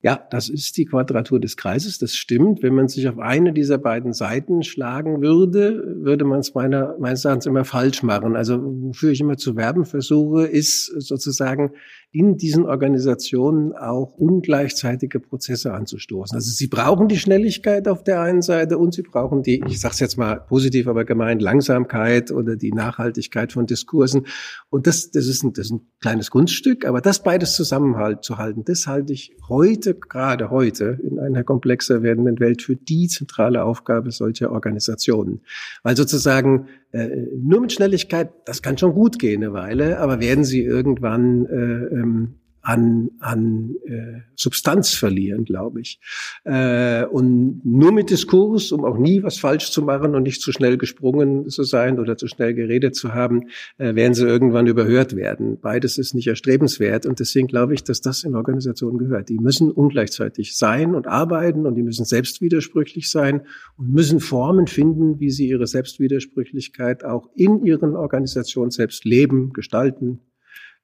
Ja, das ist die Quadratur des Kreises, das stimmt. Wenn man sich auf eine dieser beiden Seiten schlagen würde, würde man es meiner, meines Erachtens immer falsch machen. Also wofür ich immer zu werben versuche, ist sozusagen in diesen Organisationen auch ungleichzeitige Prozesse anzustoßen. Also sie brauchen die Schnelligkeit auf der einen Seite und sie brauchen die, ich sage es jetzt mal positiv, aber gemeint, Langsamkeit oder die Nachhaltigkeit von Diskursen. Und das, das, ist ein, das ist ein kleines Kunststück, aber das beides zusammenzuhalten, das halte ich heute, gerade heute, in einer komplexer werdenden Welt für die zentrale Aufgabe solcher Organisationen. Weil sozusagen äh, nur mit Schnelligkeit, das kann schon gut gehen eine Weile, aber werden sie irgendwann äh, ähm, an, an äh, Substanz verlieren, glaube ich. Äh, und nur mit Diskurs, um auch nie was falsch zu machen und nicht zu schnell gesprungen zu sein oder zu schnell geredet zu haben, äh, werden sie irgendwann überhört werden. Beides ist nicht erstrebenswert und deswegen glaube ich, dass das in Organisationen gehört. Die müssen ungleichzeitig sein und arbeiten und die müssen selbstwidersprüchlich sein und müssen Formen finden, wie sie ihre Selbstwidersprüchlichkeit auch in ihren Organisationen selbst leben, gestalten,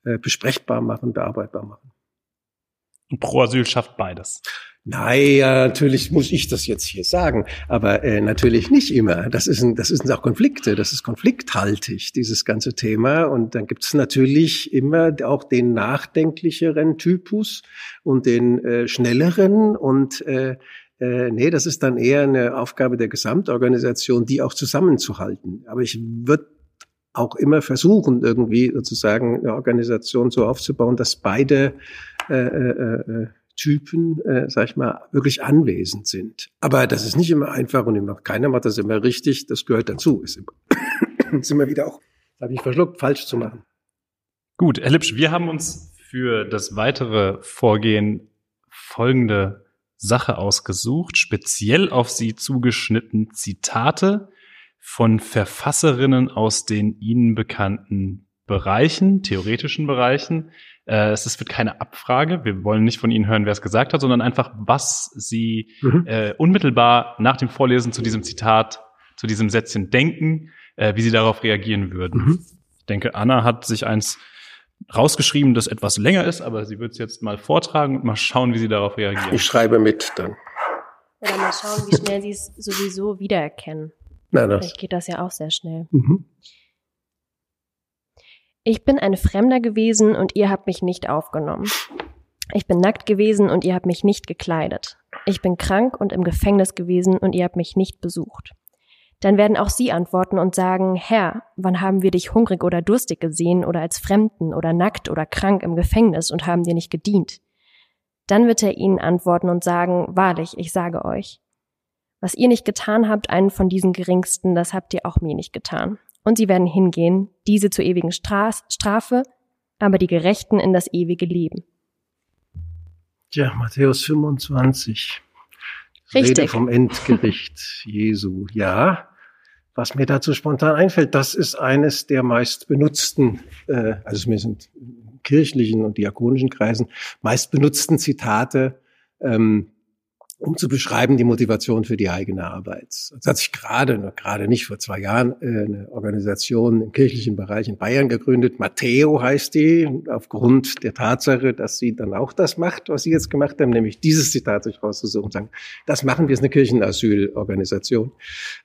äh, besprechbar machen, bearbeitbar machen. Und Pro Asyl schafft beides. Naja, natürlich muss ich das jetzt hier sagen, aber äh, natürlich nicht immer. Das ist, ein, das ist auch Konflikte, das ist konflikthaltig, dieses ganze Thema. Und dann gibt es natürlich immer auch den nachdenklicheren Typus und den äh, schnelleren und äh, äh, nee, das ist dann eher eine Aufgabe der Gesamtorganisation, die auch zusammenzuhalten. Aber ich würde auch immer versuchen, irgendwie sozusagen eine Organisation so aufzubauen, dass beide äh, äh, äh, Typen, äh, sag ich mal, wirklich anwesend sind. Aber das ist nicht immer einfach und immer, keiner macht das immer richtig. Das gehört dazu. Ist immer, ist immer wieder auch, habe ich verschluckt, falsch zu machen. Gut, Herr Lipsch, wir haben uns für das weitere Vorgehen folgende Sache ausgesucht, speziell auf Sie zugeschnitten Zitate von Verfasserinnen aus den Ihnen bekannten Bereichen, theoretischen Bereichen. Äh, es wird keine Abfrage. Wir wollen nicht von Ihnen hören, wer es gesagt hat, sondern einfach, was Sie mhm. äh, unmittelbar nach dem Vorlesen zu diesem Zitat, zu diesem Sätzchen denken, äh, wie Sie darauf reagieren würden. Mhm. Ich denke, Anna hat sich eins rausgeschrieben, das etwas länger ist, aber sie wird es jetzt mal vortragen und mal schauen, wie sie darauf reagieren. Ich schreibe mit dann. Oder mal schauen, wie schnell sie es sowieso wiedererkennen. Na, das. Vielleicht geht das ja auch sehr schnell. Mhm. Ich bin ein Fremder gewesen und ihr habt mich nicht aufgenommen. Ich bin nackt gewesen und ihr habt mich nicht gekleidet. Ich bin krank und im Gefängnis gewesen und ihr habt mich nicht besucht. Dann werden auch sie antworten und sagen, Herr, wann haben wir dich hungrig oder durstig gesehen oder als Fremden oder nackt oder krank im Gefängnis und haben dir nicht gedient? Dann wird er ihnen antworten und sagen, wahrlich, ich sage euch, was ihr nicht getan habt, einen von diesen Geringsten, das habt ihr auch mir nicht getan. Und sie werden hingehen, diese zur ewigen Strafe, aber die Gerechten in das ewige Leben. Ja, Matthäus 25. Richtig. Rede vom Endgericht Jesu. Ja, was mir dazu spontan einfällt, das ist eines der meist benutzten, äh, also mir sind kirchlichen und diakonischen Kreisen meist benutzten Zitate ähm, um zu beschreiben die Motivation für die eigene Arbeit. Es hat sich gerade, gerade nicht vor zwei Jahren, äh, eine Organisation im kirchlichen Bereich in Bayern gegründet. Matteo heißt die, aufgrund der Tatsache, dass sie dann auch das macht, was sie jetzt gemacht haben, nämlich dieses Zitat sich rauszusuchen und sagen, das machen wir, ist eine Kirchenasylorganisation.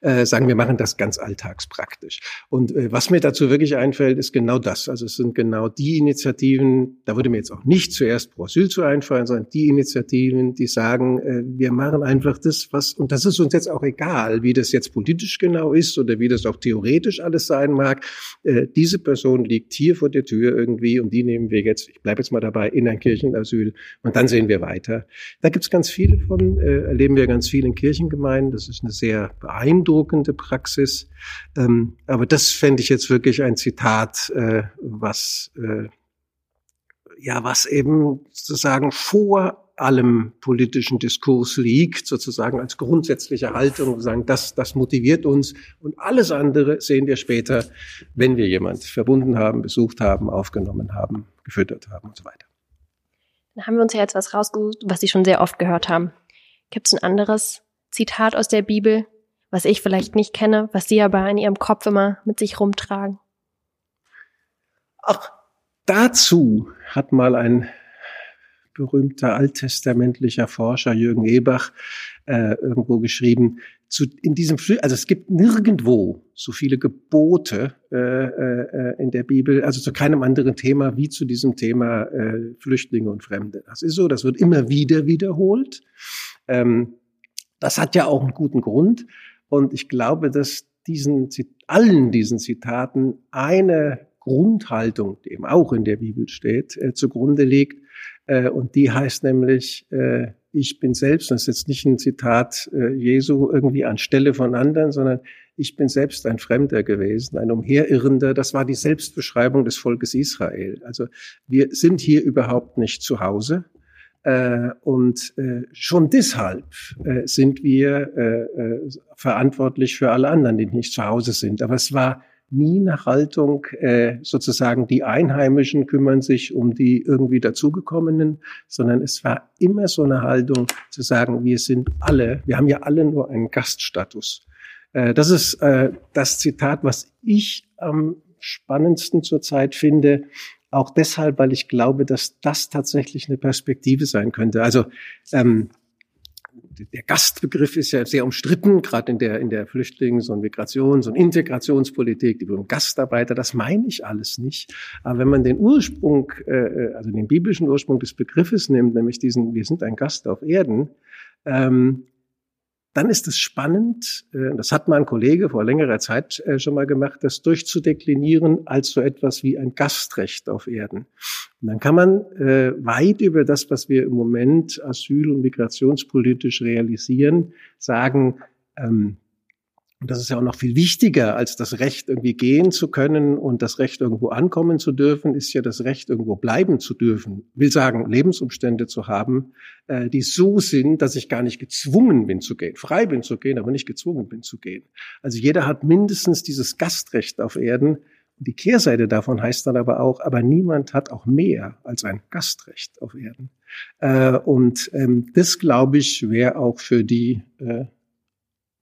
Äh, sagen wir machen das ganz alltagspraktisch. Und äh, was mir dazu wirklich einfällt, ist genau das. Also es sind genau die Initiativen, da würde mir jetzt auch nicht zuerst Pro Asyl zu einfallen, sondern die Initiativen, die sagen, äh, wir wir machen einfach das, was, und das ist uns jetzt auch egal, wie das jetzt politisch genau ist oder wie das auch theoretisch alles sein mag. Äh, diese Person liegt hier vor der Tür irgendwie und die nehmen wir jetzt, ich bleibe jetzt mal dabei, in ein Kirchenasyl und dann sehen wir weiter. Da gibt's ganz viele von, äh, erleben wir ganz viel in Kirchengemeinden. Das ist eine sehr beeindruckende Praxis. Ähm, aber das fände ich jetzt wirklich ein Zitat, äh, was äh, ja, was eben sozusagen vor allem politischen Diskurs liegt, sozusagen als grundsätzliche Haltung, sagen, das, das motiviert uns und alles andere sehen wir später, wenn wir jemand verbunden haben, besucht haben, aufgenommen haben, gefüttert haben und so weiter. Dann haben wir uns ja jetzt was rausgesucht, was Sie schon sehr oft gehört haben. Gibt es ein anderes Zitat aus der Bibel, was ich vielleicht nicht kenne, was Sie aber in Ihrem Kopf immer mit sich rumtragen? Ach, dazu hat mal ein berühmter alttestamentlicher Forscher Jürgen Ebach äh, irgendwo geschrieben, zu, in diesem, also es gibt nirgendwo so viele Gebote äh, äh, in der Bibel, also zu keinem anderen Thema wie zu diesem Thema äh, Flüchtlinge und Fremde. Das ist so, das wird immer wieder wiederholt. Ähm, das hat ja auch einen guten Grund. Und ich glaube, dass diesen, allen diesen Zitaten eine Grundhaltung, die eben auch in der Bibel steht, äh, zugrunde liegt, äh, und die heißt nämlich, äh, ich bin selbst, das ist jetzt nicht ein Zitat äh, Jesu irgendwie anstelle von anderen, sondern ich bin selbst ein Fremder gewesen, ein Umherirrender. Das war die Selbstbeschreibung des Volkes Israel. Also wir sind hier überhaupt nicht zu Hause. Und schon deshalb sind wir verantwortlich für alle anderen, die nicht zu Hause sind. Aber es war nie eine Haltung, äh, sozusagen die Einheimischen kümmern sich um die irgendwie dazugekommenen, sondern es war immer so eine Haltung zu sagen, wir sind alle, wir haben ja alle nur einen Gaststatus. Äh, das ist äh, das Zitat, was ich am spannendsten zurzeit finde, auch deshalb, weil ich glaube, dass das tatsächlich eine Perspektive sein könnte. Also ähm, der Gastbegriff ist ja sehr umstritten, gerade in der, in der Flüchtlings- und Migrations- und Integrationspolitik, die Gastarbeiter, das meine ich alles nicht. Aber wenn man den Ursprung, äh, also den biblischen Ursprung des Begriffes nimmt, nämlich diesen, wir sind ein Gast auf Erden, ähm, dann ist es spannend, äh, das hat mal ein Kollege vor längerer Zeit äh, schon mal gemacht, das durchzudeklinieren als so etwas wie ein Gastrecht auf Erden. Und dann kann man äh, weit über das, was wir im Moment asyl- und migrationspolitisch realisieren, sagen, ähm, und das ist ja auch noch viel wichtiger als das Recht, irgendwie gehen zu können und das Recht, irgendwo ankommen zu dürfen, ist ja das Recht, irgendwo bleiben zu dürfen. Will sagen, Lebensumstände zu haben, äh, die so sind, dass ich gar nicht gezwungen bin zu gehen. Frei bin zu gehen, aber nicht gezwungen bin zu gehen. Also jeder hat mindestens dieses Gastrecht auf Erden. Die Kehrseite davon heißt dann aber auch, aber niemand hat auch mehr als ein Gastrecht auf Erden. Äh, und ähm, das, glaube ich, wäre auch für die äh,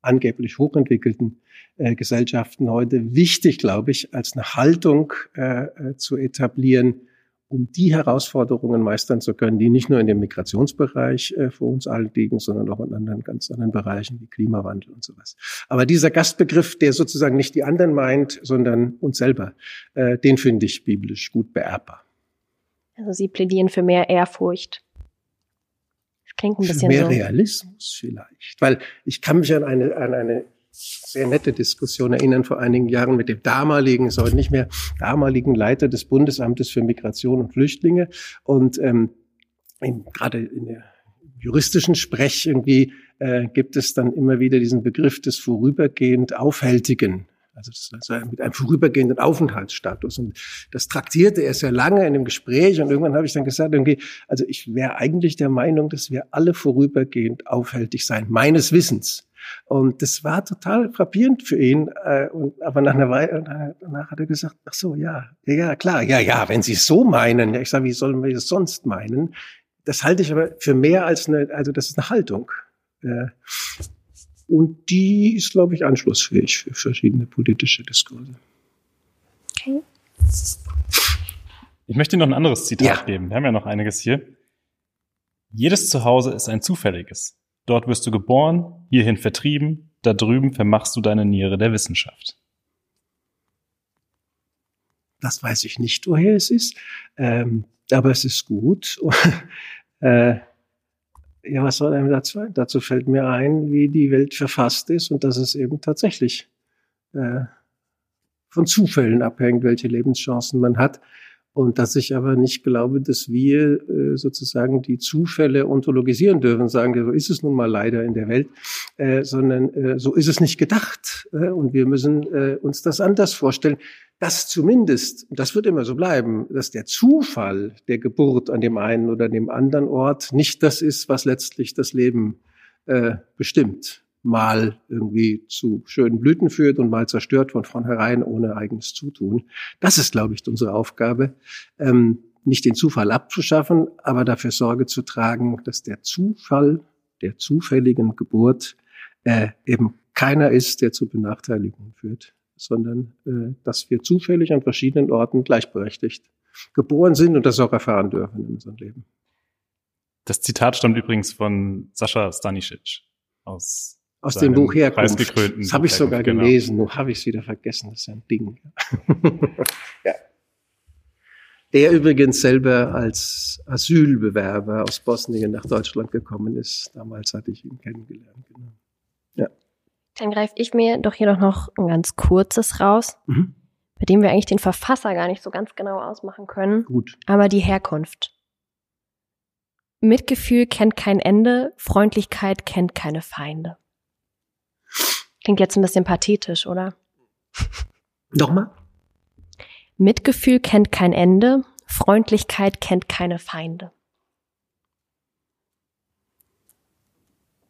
angeblich hochentwickelten äh, Gesellschaften heute wichtig, glaube ich, als eine Haltung äh, äh, zu etablieren, um die Herausforderungen meistern zu können, die nicht nur in dem Migrationsbereich äh, vor uns allen liegen, sondern auch in anderen ganz anderen Bereichen wie Klimawandel und sowas. Aber dieser Gastbegriff, der sozusagen nicht die anderen meint, sondern uns selber, äh, den finde ich biblisch gut beerbbar. Also Sie plädieren für mehr Ehrfurcht Klingt ein bisschen mehr so. Realismus vielleicht. Weil ich kann mich an eine, an eine sehr nette Diskussion erinnern vor einigen Jahren mit dem damaligen, ist heute nicht mehr, damaligen Leiter des Bundesamtes für Migration und Flüchtlinge. Und ähm, in, gerade in der juristischen Sprech irgendwie äh, gibt es dann immer wieder diesen Begriff des vorübergehend Aufhältigen. Also das heißt, mit einem vorübergehenden Aufenthaltsstatus. Und das traktierte er sehr lange in dem Gespräch. Und irgendwann habe ich dann gesagt, irgendwie, also ich wäre eigentlich der Meinung, dass wir alle vorübergehend aufhältig sein, meines Wissens. Und das war total frappierend für ihn. Äh, und, aber nach einer Weile, danach hat er gesagt, ach so, ja, ja, klar, ja, ja, wenn Sie so meinen. Ja, ich sage, wie sollen wir es sonst meinen? Das halte ich aber für mehr als eine, also das ist eine Haltung. Äh, und die ist, glaube ich, anschlussfähig für verschiedene politische Diskurse. Okay. Ich möchte Ihnen noch ein anderes Zitat ja. geben. Wir haben ja noch einiges hier. Jedes Zuhause ist ein zufälliges. Dort wirst du geboren, hierhin vertrieben, da drüben vermachst du deine Niere der Wissenschaft. Das weiß ich nicht, woher es ist, ähm, aber es ist gut. äh, ja, was soll einem dazu? Dazu fällt mir ein, wie die Welt verfasst ist und dass es eben tatsächlich äh, von Zufällen abhängt, welche Lebenschancen man hat. Und dass ich aber nicht glaube, dass wir äh, sozusagen die Zufälle ontologisieren dürfen, sagen, so ist es nun mal leider in der Welt, äh, sondern äh, so ist es nicht gedacht. Äh, und wir müssen äh, uns das anders vorstellen dass zumindest, das wird immer so bleiben, dass der Zufall der Geburt an dem einen oder dem anderen Ort nicht das ist, was letztlich das Leben äh, bestimmt. Mal irgendwie zu schönen Blüten führt und mal zerstört von vornherein ohne eigenes Zutun. Das ist, glaube ich, unsere Aufgabe. Ähm, nicht den Zufall abzuschaffen, aber dafür Sorge zu tragen, dass der Zufall der zufälligen Geburt äh, eben keiner ist, der zu Benachteiligungen führt sondern äh, dass wir zufällig an verschiedenen Orten gleichberechtigt geboren sind und das auch erfahren dürfen in unserem Leben. Das Zitat stammt übrigens von Sascha Stanisic aus aus dem Buch Herkunft. Das habe ich sogar genau. gelesen, nur habe ich es wieder vergessen. Das ist ein Ding. ja. Der übrigens selber als Asylbewerber aus Bosnien nach Deutschland gekommen ist. Damals hatte ich ihn kennengelernt. Genau. Dann greife ich mir doch hier doch noch ein ganz kurzes raus, mhm. bei dem wir eigentlich den Verfasser gar nicht so ganz genau ausmachen können. Gut. Aber die Herkunft. Mitgefühl kennt kein Ende, Freundlichkeit kennt keine Feinde. Klingt jetzt ein bisschen pathetisch, oder? Nochmal? Mitgefühl kennt kein Ende, Freundlichkeit kennt keine Feinde.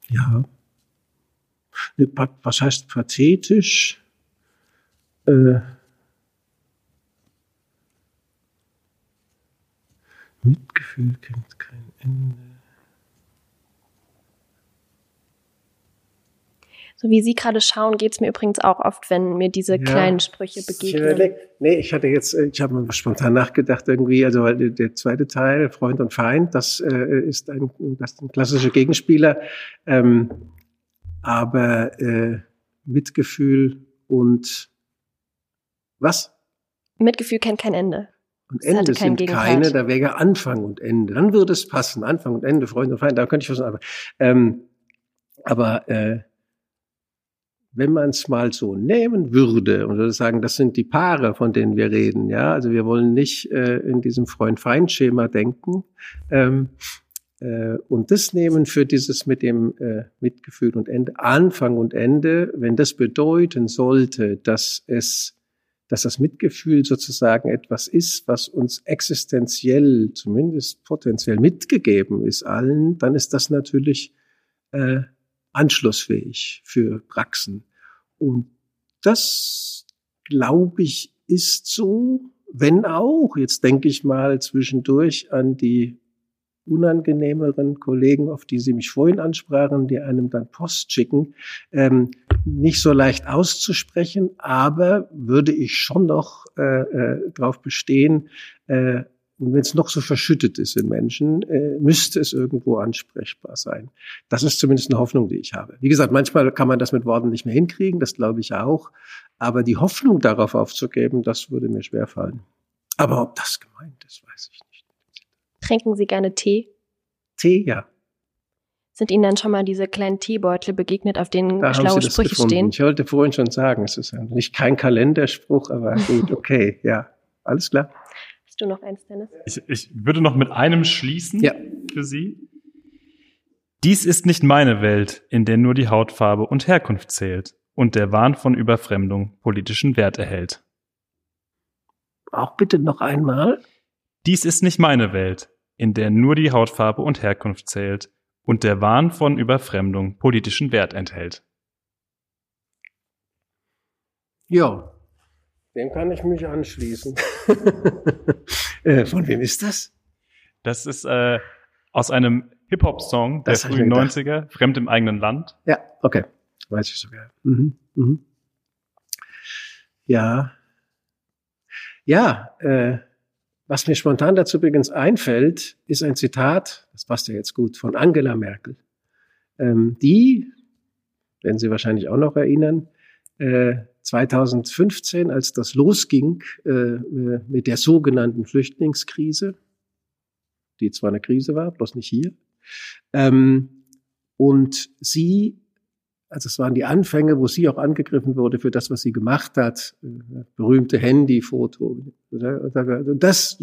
Ja. Was heißt pathetisch? Äh, Mitgefühl kennt kein Ende. So wie Sie gerade schauen, geht es mir übrigens auch oft, wenn mir diese ja, kleinen Sprüche begegnen. Nee, ich hatte jetzt, ich habe spontan nachgedacht irgendwie, also der, zweite Teil, Freund und Feind, das äh, ist ein, das ist ein klassischer Gegenspieler. Ähm, aber äh, Mitgefühl und was? Mitgefühl kennt kein Ende. Und das Ende sind keine, da wäre ja Anfang und Ende. Dann würde es passen. Anfang und Ende, Freund und Feind, da könnte ich was sagen. Aber, ähm, aber äh, wenn man es mal so nehmen würde und würde sagen, das sind die Paare, von denen wir reden, ja, also wir wollen nicht äh, in diesem Freund-Feind-Schema denken ähm, äh, und das nehmen für dieses mit dem äh, Mitgefühl und Ende, Anfang und Ende, wenn das bedeuten sollte, dass es dass das Mitgefühl sozusagen etwas ist, was uns existenziell, zumindest potenziell mitgegeben ist allen, dann ist das natürlich äh, anschlussfähig für Praxen. Und das, glaube ich, ist so, wenn auch, jetzt denke ich mal zwischendurch an die unangenehmeren Kollegen, auf die Sie mich vorhin ansprachen, die einem dann Post schicken, ähm, nicht so leicht auszusprechen, aber würde ich schon noch äh, äh, darauf bestehen, äh, und wenn es noch so verschüttet ist in Menschen, äh, müsste es irgendwo ansprechbar sein. Das ist zumindest eine Hoffnung, die ich habe. Wie gesagt, manchmal kann man das mit Worten nicht mehr hinkriegen, das glaube ich auch. Aber die Hoffnung darauf aufzugeben, das würde mir schwerfallen. Aber ob das gemeint ist, weiß ich nicht. Trinken Sie gerne Tee? Tee, ja. Sind Ihnen dann schon mal diese kleinen Teebeutel begegnet, auf denen da schlaue Sprüche gefunden. stehen? Ich wollte vorhin schon sagen, es ist nicht kein Kalenderspruch, aber gut, okay, ja. Alles klar. Hast du noch eins, Dennis? Ich, ich würde noch mit einem schließen ja. für Sie. Dies ist nicht meine Welt, in der nur die Hautfarbe und Herkunft zählt und der Wahn von Überfremdung politischen Wert erhält. Auch bitte noch einmal. Dies ist nicht meine Welt, in der nur die Hautfarbe und Herkunft zählt und der Wahn von Überfremdung politischen Wert enthält. Ja, dem kann ich mich anschließen. äh, von wem ist das? Das ist äh, aus einem Hip-Hop-Song der frühen 90er, Fremd im eigenen Land. Ja, okay. Weiß ich sogar. Mhm. Mhm. Ja. Ja, äh, was mir spontan dazu übrigens einfällt, ist ein Zitat, das passt ja jetzt gut, von Angela Merkel. Ähm, die, werden Sie wahrscheinlich auch noch erinnern, äh, 2015, als das losging äh, äh, mit der sogenannten Flüchtlingskrise, die zwar eine Krise war, bloß nicht hier, ähm, und sie, also es waren die Anfänge, wo sie auch angegriffen wurde für das, was sie gemacht hat, äh, berühmte Handyfoto. Das,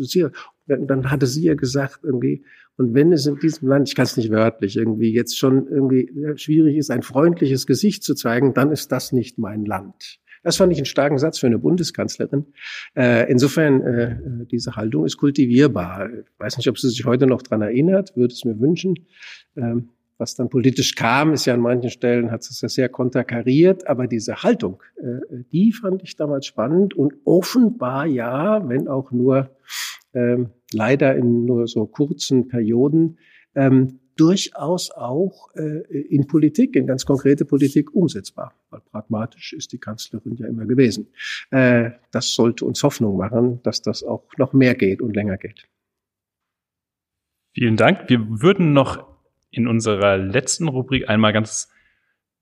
dann hatte sie ja gesagt irgendwie, und wenn es in diesem Land, ich kann es nicht wörtlich, irgendwie jetzt schon irgendwie schwierig ist, ein freundliches Gesicht zu zeigen, dann ist das nicht mein Land. Das fand ich einen starken Satz für eine Bundeskanzlerin. Äh, insofern, äh, diese Haltung ist kultivierbar. Ich weiß nicht, ob sie sich heute noch dran erinnert, würde es mir wünschen. Ähm, was dann politisch kam, ist ja an manchen Stellen, hat es ja sehr konterkariert, aber diese Haltung, äh, die fand ich damals spannend und offenbar ja, wenn auch nur ähm, leider in nur so kurzen Perioden, ähm, durchaus auch äh, in Politik, in ganz konkrete Politik umsetzbar. Weil pragmatisch ist die Kanzlerin ja immer gewesen. Äh, das sollte uns Hoffnung machen, dass das auch noch mehr geht und länger geht. Vielen Dank. Wir würden noch in unserer letzten Rubrik einmal ganz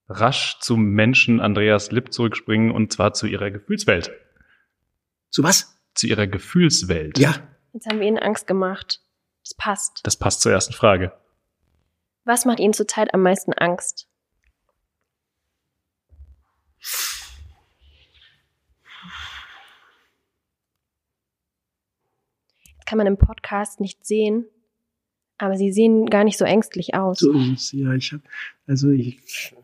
rasch zum Menschen Andreas Lipp zurückspringen und zwar zu ihrer Gefühlswelt. Zu was? Zu ihrer Gefühlswelt. Ja. Jetzt haben wir Ihnen Angst gemacht. Das passt. Das passt zur ersten Frage. Was macht Ihnen zurzeit am meisten Angst? Jetzt kann man im Podcast nicht sehen, aber Sie sehen gar nicht so ängstlich aus. Ja. Ich habe, also ich,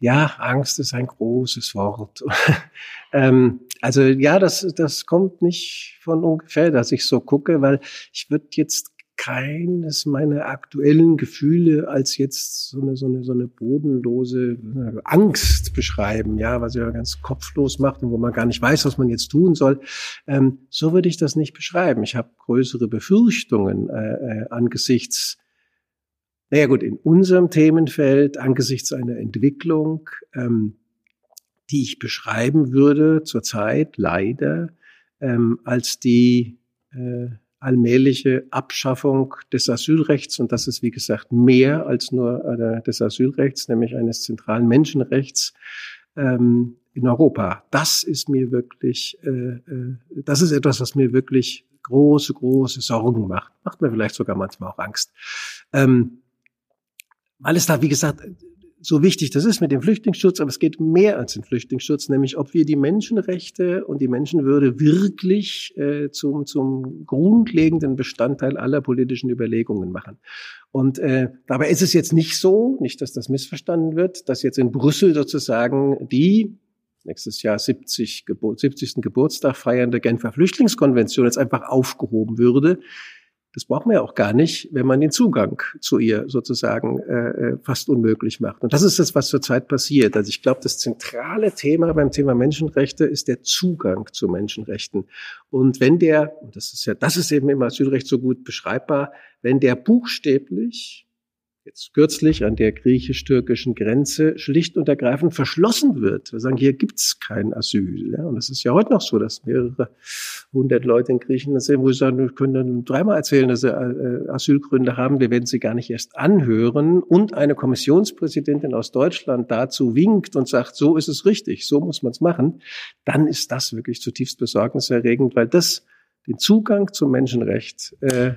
ja, Angst ist ein großes Wort. ähm, also ja, das, das kommt nicht von ungefähr, dass ich so gucke, weil ich würde jetzt keines meiner aktuellen Gefühle als jetzt so eine, so eine, so eine bodenlose Angst beschreiben, ja, was ja ganz kopflos macht und wo man gar nicht weiß, was man jetzt tun soll. Ähm, so würde ich das nicht beschreiben. Ich habe größere Befürchtungen äh, äh, angesichts, naja gut, in unserem Themenfeld, angesichts einer Entwicklung, ähm, die ich beschreiben würde zurzeit leider ähm, als die äh, allmähliche Abschaffung des Asylrechts. Und das ist, wie gesagt, mehr als nur äh, des Asylrechts, nämlich eines zentralen Menschenrechts ähm, in Europa. Das ist mir wirklich, äh, äh, das ist etwas, was mir wirklich große, große Sorgen macht. Macht mir vielleicht sogar manchmal auch Angst. Ähm, weil es da, wie gesagt, so wichtig das ist mit dem Flüchtlingsschutz, aber es geht mehr als den Flüchtlingsschutz, nämlich ob wir die Menschenrechte und die Menschenwürde wirklich äh, zum, zum grundlegenden Bestandteil aller politischen Überlegungen machen. Und äh, dabei ist es jetzt nicht so, nicht, dass das missverstanden wird, dass jetzt in Brüssel sozusagen die nächstes Jahr 70, Gebur 70. Geburtstag feiernde Genfer Flüchtlingskonvention jetzt einfach aufgehoben würde. Das braucht man ja auch gar nicht, wenn man den Zugang zu ihr sozusagen äh, äh, fast unmöglich macht. Und das ist das, was zurzeit passiert. Also ich glaube, das zentrale Thema beim Thema Menschenrechte ist der Zugang zu Menschenrechten. Und wenn der, und das ist ja, das ist eben im Asylrecht so gut beschreibbar, wenn der buchstäblich jetzt kürzlich an der griechisch-türkischen Grenze schlicht und ergreifend verschlossen wird. Wir sagen, hier gibt's kein Asyl. Ja, und es ist ja heute noch so, dass mehrere hundert Leute in Griechenland sind, wo sie sagen, wir können dann dreimal erzählen, dass sie äh, Asylgründe haben, wir werden sie gar nicht erst anhören. Und eine Kommissionspräsidentin aus Deutschland dazu winkt und sagt, so ist es richtig, so muss man es machen, dann ist das wirklich zutiefst besorgniserregend, weil das den Zugang zum Menschenrecht äh,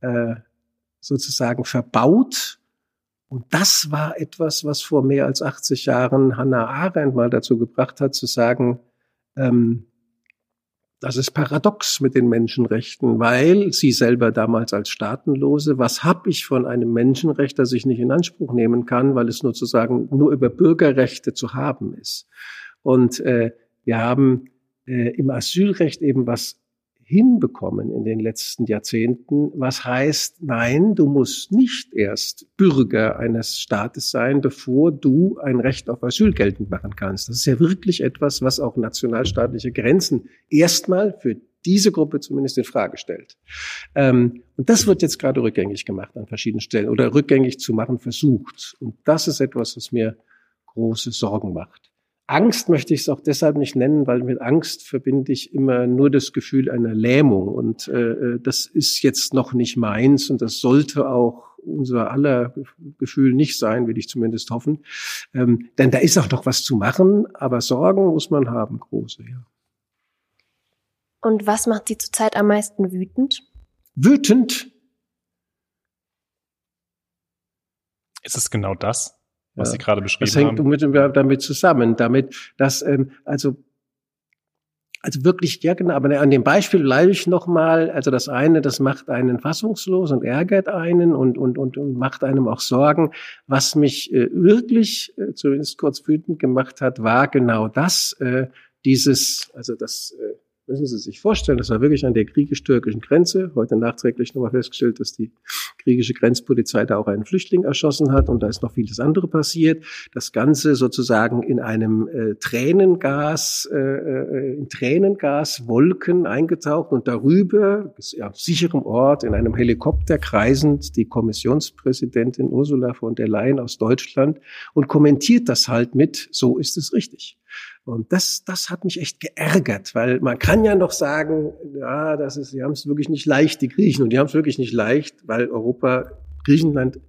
äh, sozusagen verbaut und das war etwas, was vor mehr als 80 Jahren Hannah Arendt mal dazu gebracht hat, zu sagen, ähm, das ist paradox mit den Menschenrechten, weil sie selber damals als Staatenlose, was habe ich von einem Menschenrecht, das ich nicht in Anspruch nehmen kann, weil es nur zu nur über Bürgerrechte zu haben ist. Und äh, wir haben äh, im Asylrecht eben was hinbekommen in den letzten Jahrzehnten, was heißt, nein, du musst nicht erst Bürger eines Staates sein, bevor du ein Recht auf Asyl geltend machen kannst. Das ist ja wirklich etwas, was auch nationalstaatliche Grenzen erstmal für diese Gruppe zumindest in Frage stellt. Ähm, und das wird jetzt gerade rückgängig gemacht an verschiedenen Stellen oder rückgängig zu machen versucht. Und das ist etwas, was mir große Sorgen macht. Angst möchte ich es auch deshalb nicht nennen, weil mit Angst verbinde ich immer nur das Gefühl einer Lähmung. Und äh, äh, das ist jetzt noch nicht meins und das sollte auch unser aller Gefühl nicht sein, will ich zumindest hoffen. Ähm, denn da ist auch noch was zu machen, aber Sorgen muss man haben, große, ja. Und was macht Sie zurzeit am meisten wütend? Wütend? Ist es genau das? Was. Sie gerade beschrieben haben. Das hängt haben. Mit, damit zusammen, damit, dass, ähm, also, also wirklich, ja genau, aber an dem Beispiel bleibe ich nochmal, also das eine, das macht einen fassungslos und ärgert einen und, und, und, und macht einem auch Sorgen. Was mich äh, wirklich, äh, zumindest kurz wütend gemacht hat, war genau das, äh, dieses, also das, äh, Müssen Sie sich vorstellen, das war wirklich an der griechisch-türkischen Grenze. Heute nachträglich nochmal festgestellt, dass die griechische Grenzpolizei da auch einen Flüchtling erschossen hat und da ist noch vieles andere passiert. Das Ganze sozusagen in einem äh, Tränengas, äh, äh in Tränengaswolken eingetaucht und darüber, ja, sicherem Ort, in einem Helikopter kreisend, die Kommissionspräsidentin Ursula von der Leyen aus Deutschland und kommentiert das halt mit, so ist es richtig. Und das, das hat mich echt geärgert, weil man kann ja noch sagen, ja, das ist, die haben es wirklich nicht leicht, die Griechen, und die haben es wirklich nicht leicht, weil Europa Griechenland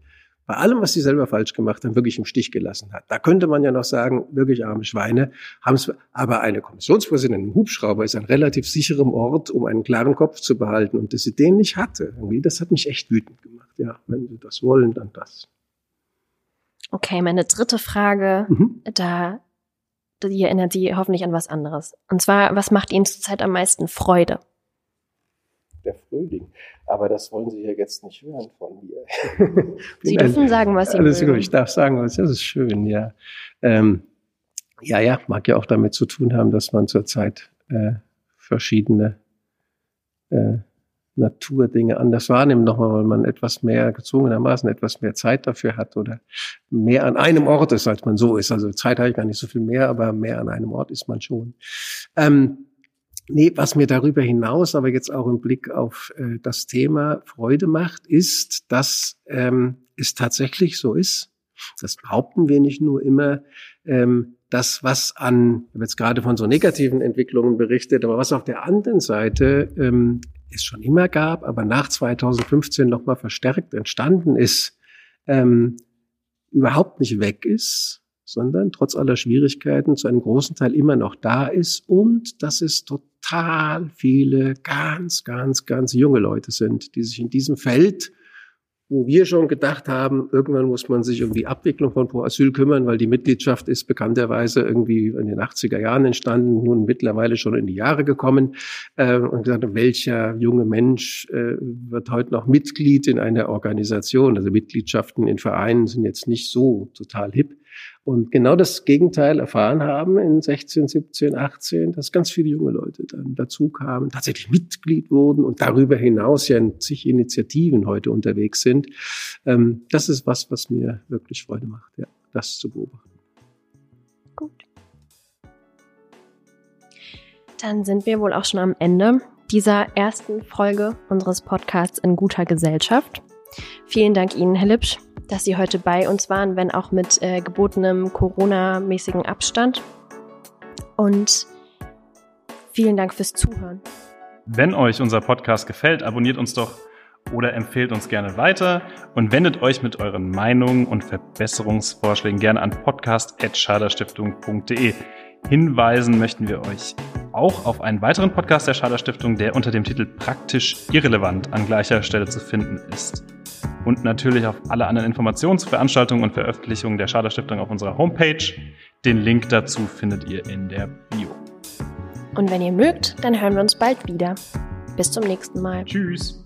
bei allem, was sie selber falsch gemacht haben, wirklich im Stich gelassen hat. Da könnte man ja noch sagen, wirklich arme Schweine haben es, aber eine Kommissionspräsidentin im Hubschrauber ist ein relativ sicherem Ort, um einen klaren Kopf zu behalten. Und dass sie den nicht hatte, irgendwie, das hat mich echt wütend gemacht. Ja, wenn sie das wollen, dann das. Okay, meine dritte Frage, mhm. da die erinnert Sie hoffentlich an was anderes. Und zwar, was macht Ihnen zurzeit am meisten Freude? Der Frühling. Aber das wollen Sie ja jetzt nicht hören von mir. Sie dürfen sagen, was Sie alles wollen. Gut, ich darf sagen, was das ist schön, ja. Ähm, ja, ja, mag ja auch damit zu tun haben, dass man zurzeit äh, verschiedene äh, Naturdinge anders wahrnimmt, nochmal, weil man etwas mehr gezwungenermaßen etwas mehr Zeit dafür hat oder mehr an einem Ort ist, als man so ist. Also Zeit habe ich gar nicht so viel mehr, aber mehr an einem Ort ist man schon. Ähm, nee, was mir darüber hinaus, aber jetzt auch im Blick auf äh, das Thema Freude macht, ist, dass ähm, es tatsächlich so ist. Das behaupten wir nicht nur immer, ähm, das, was an, ich habe jetzt gerade von so negativen Entwicklungen berichtet, aber was auf der anderen Seite ähm, es schon immer gab, aber nach 2015 nochmal verstärkt entstanden ist, ähm, überhaupt nicht weg ist, sondern trotz aller Schwierigkeiten zu einem großen Teil immer noch da ist und dass es total viele ganz, ganz, ganz junge Leute sind, die sich in diesem Feld wo wir schon gedacht haben, irgendwann muss man sich um die Abwicklung von Pro Asyl kümmern, weil die Mitgliedschaft ist bekannterweise irgendwie in den 80er Jahren entstanden, nun mittlerweile schon in die Jahre gekommen. Äh, und gesagt, welcher junge Mensch äh, wird heute noch Mitglied in einer Organisation? Also Mitgliedschaften in Vereinen sind jetzt nicht so total hip und genau das Gegenteil erfahren haben in 16, 17, 18, dass ganz viele junge Leute dann dazu kamen, tatsächlich Mitglied wurden und darüber hinaus ja in zig Initiativen heute unterwegs sind. Ähm, das ist was, was mir wirklich Freude macht, ja, das zu beobachten. Gut. Dann sind wir wohl auch schon am Ende dieser ersten Folge unseres Podcasts in guter Gesellschaft. Vielen Dank Ihnen, Herr Lipsch, dass Sie heute bei uns waren, wenn auch mit äh, gebotenem Corona-mäßigen Abstand. Und vielen Dank fürs Zuhören. Wenn euch unser Podcast gefällt, abonniert uns doch oder empfehlt uns gerne weiter und wendet euch mit euren Meinungen und Verbesserungsvorschlägen gerne an podcast.schaderstiftung.de. Hinweisen möchten wir euch auch auf einen weiteren Podcast der Schaderstiftung, der unter dem Titel Praktisch irrelevant an gleicher Stelle zu finden ist und natürlich auf alle anderen Informationen zu Veranstaltungen und Veröffentlichungen der Schader Stiftung auf unserer Homepage. Den Link dazu findet ihr in der Bio. Und wenn ihr mögt, dann hören wir uns bald wieder. Bis zum nächsten Mal. Tschüss.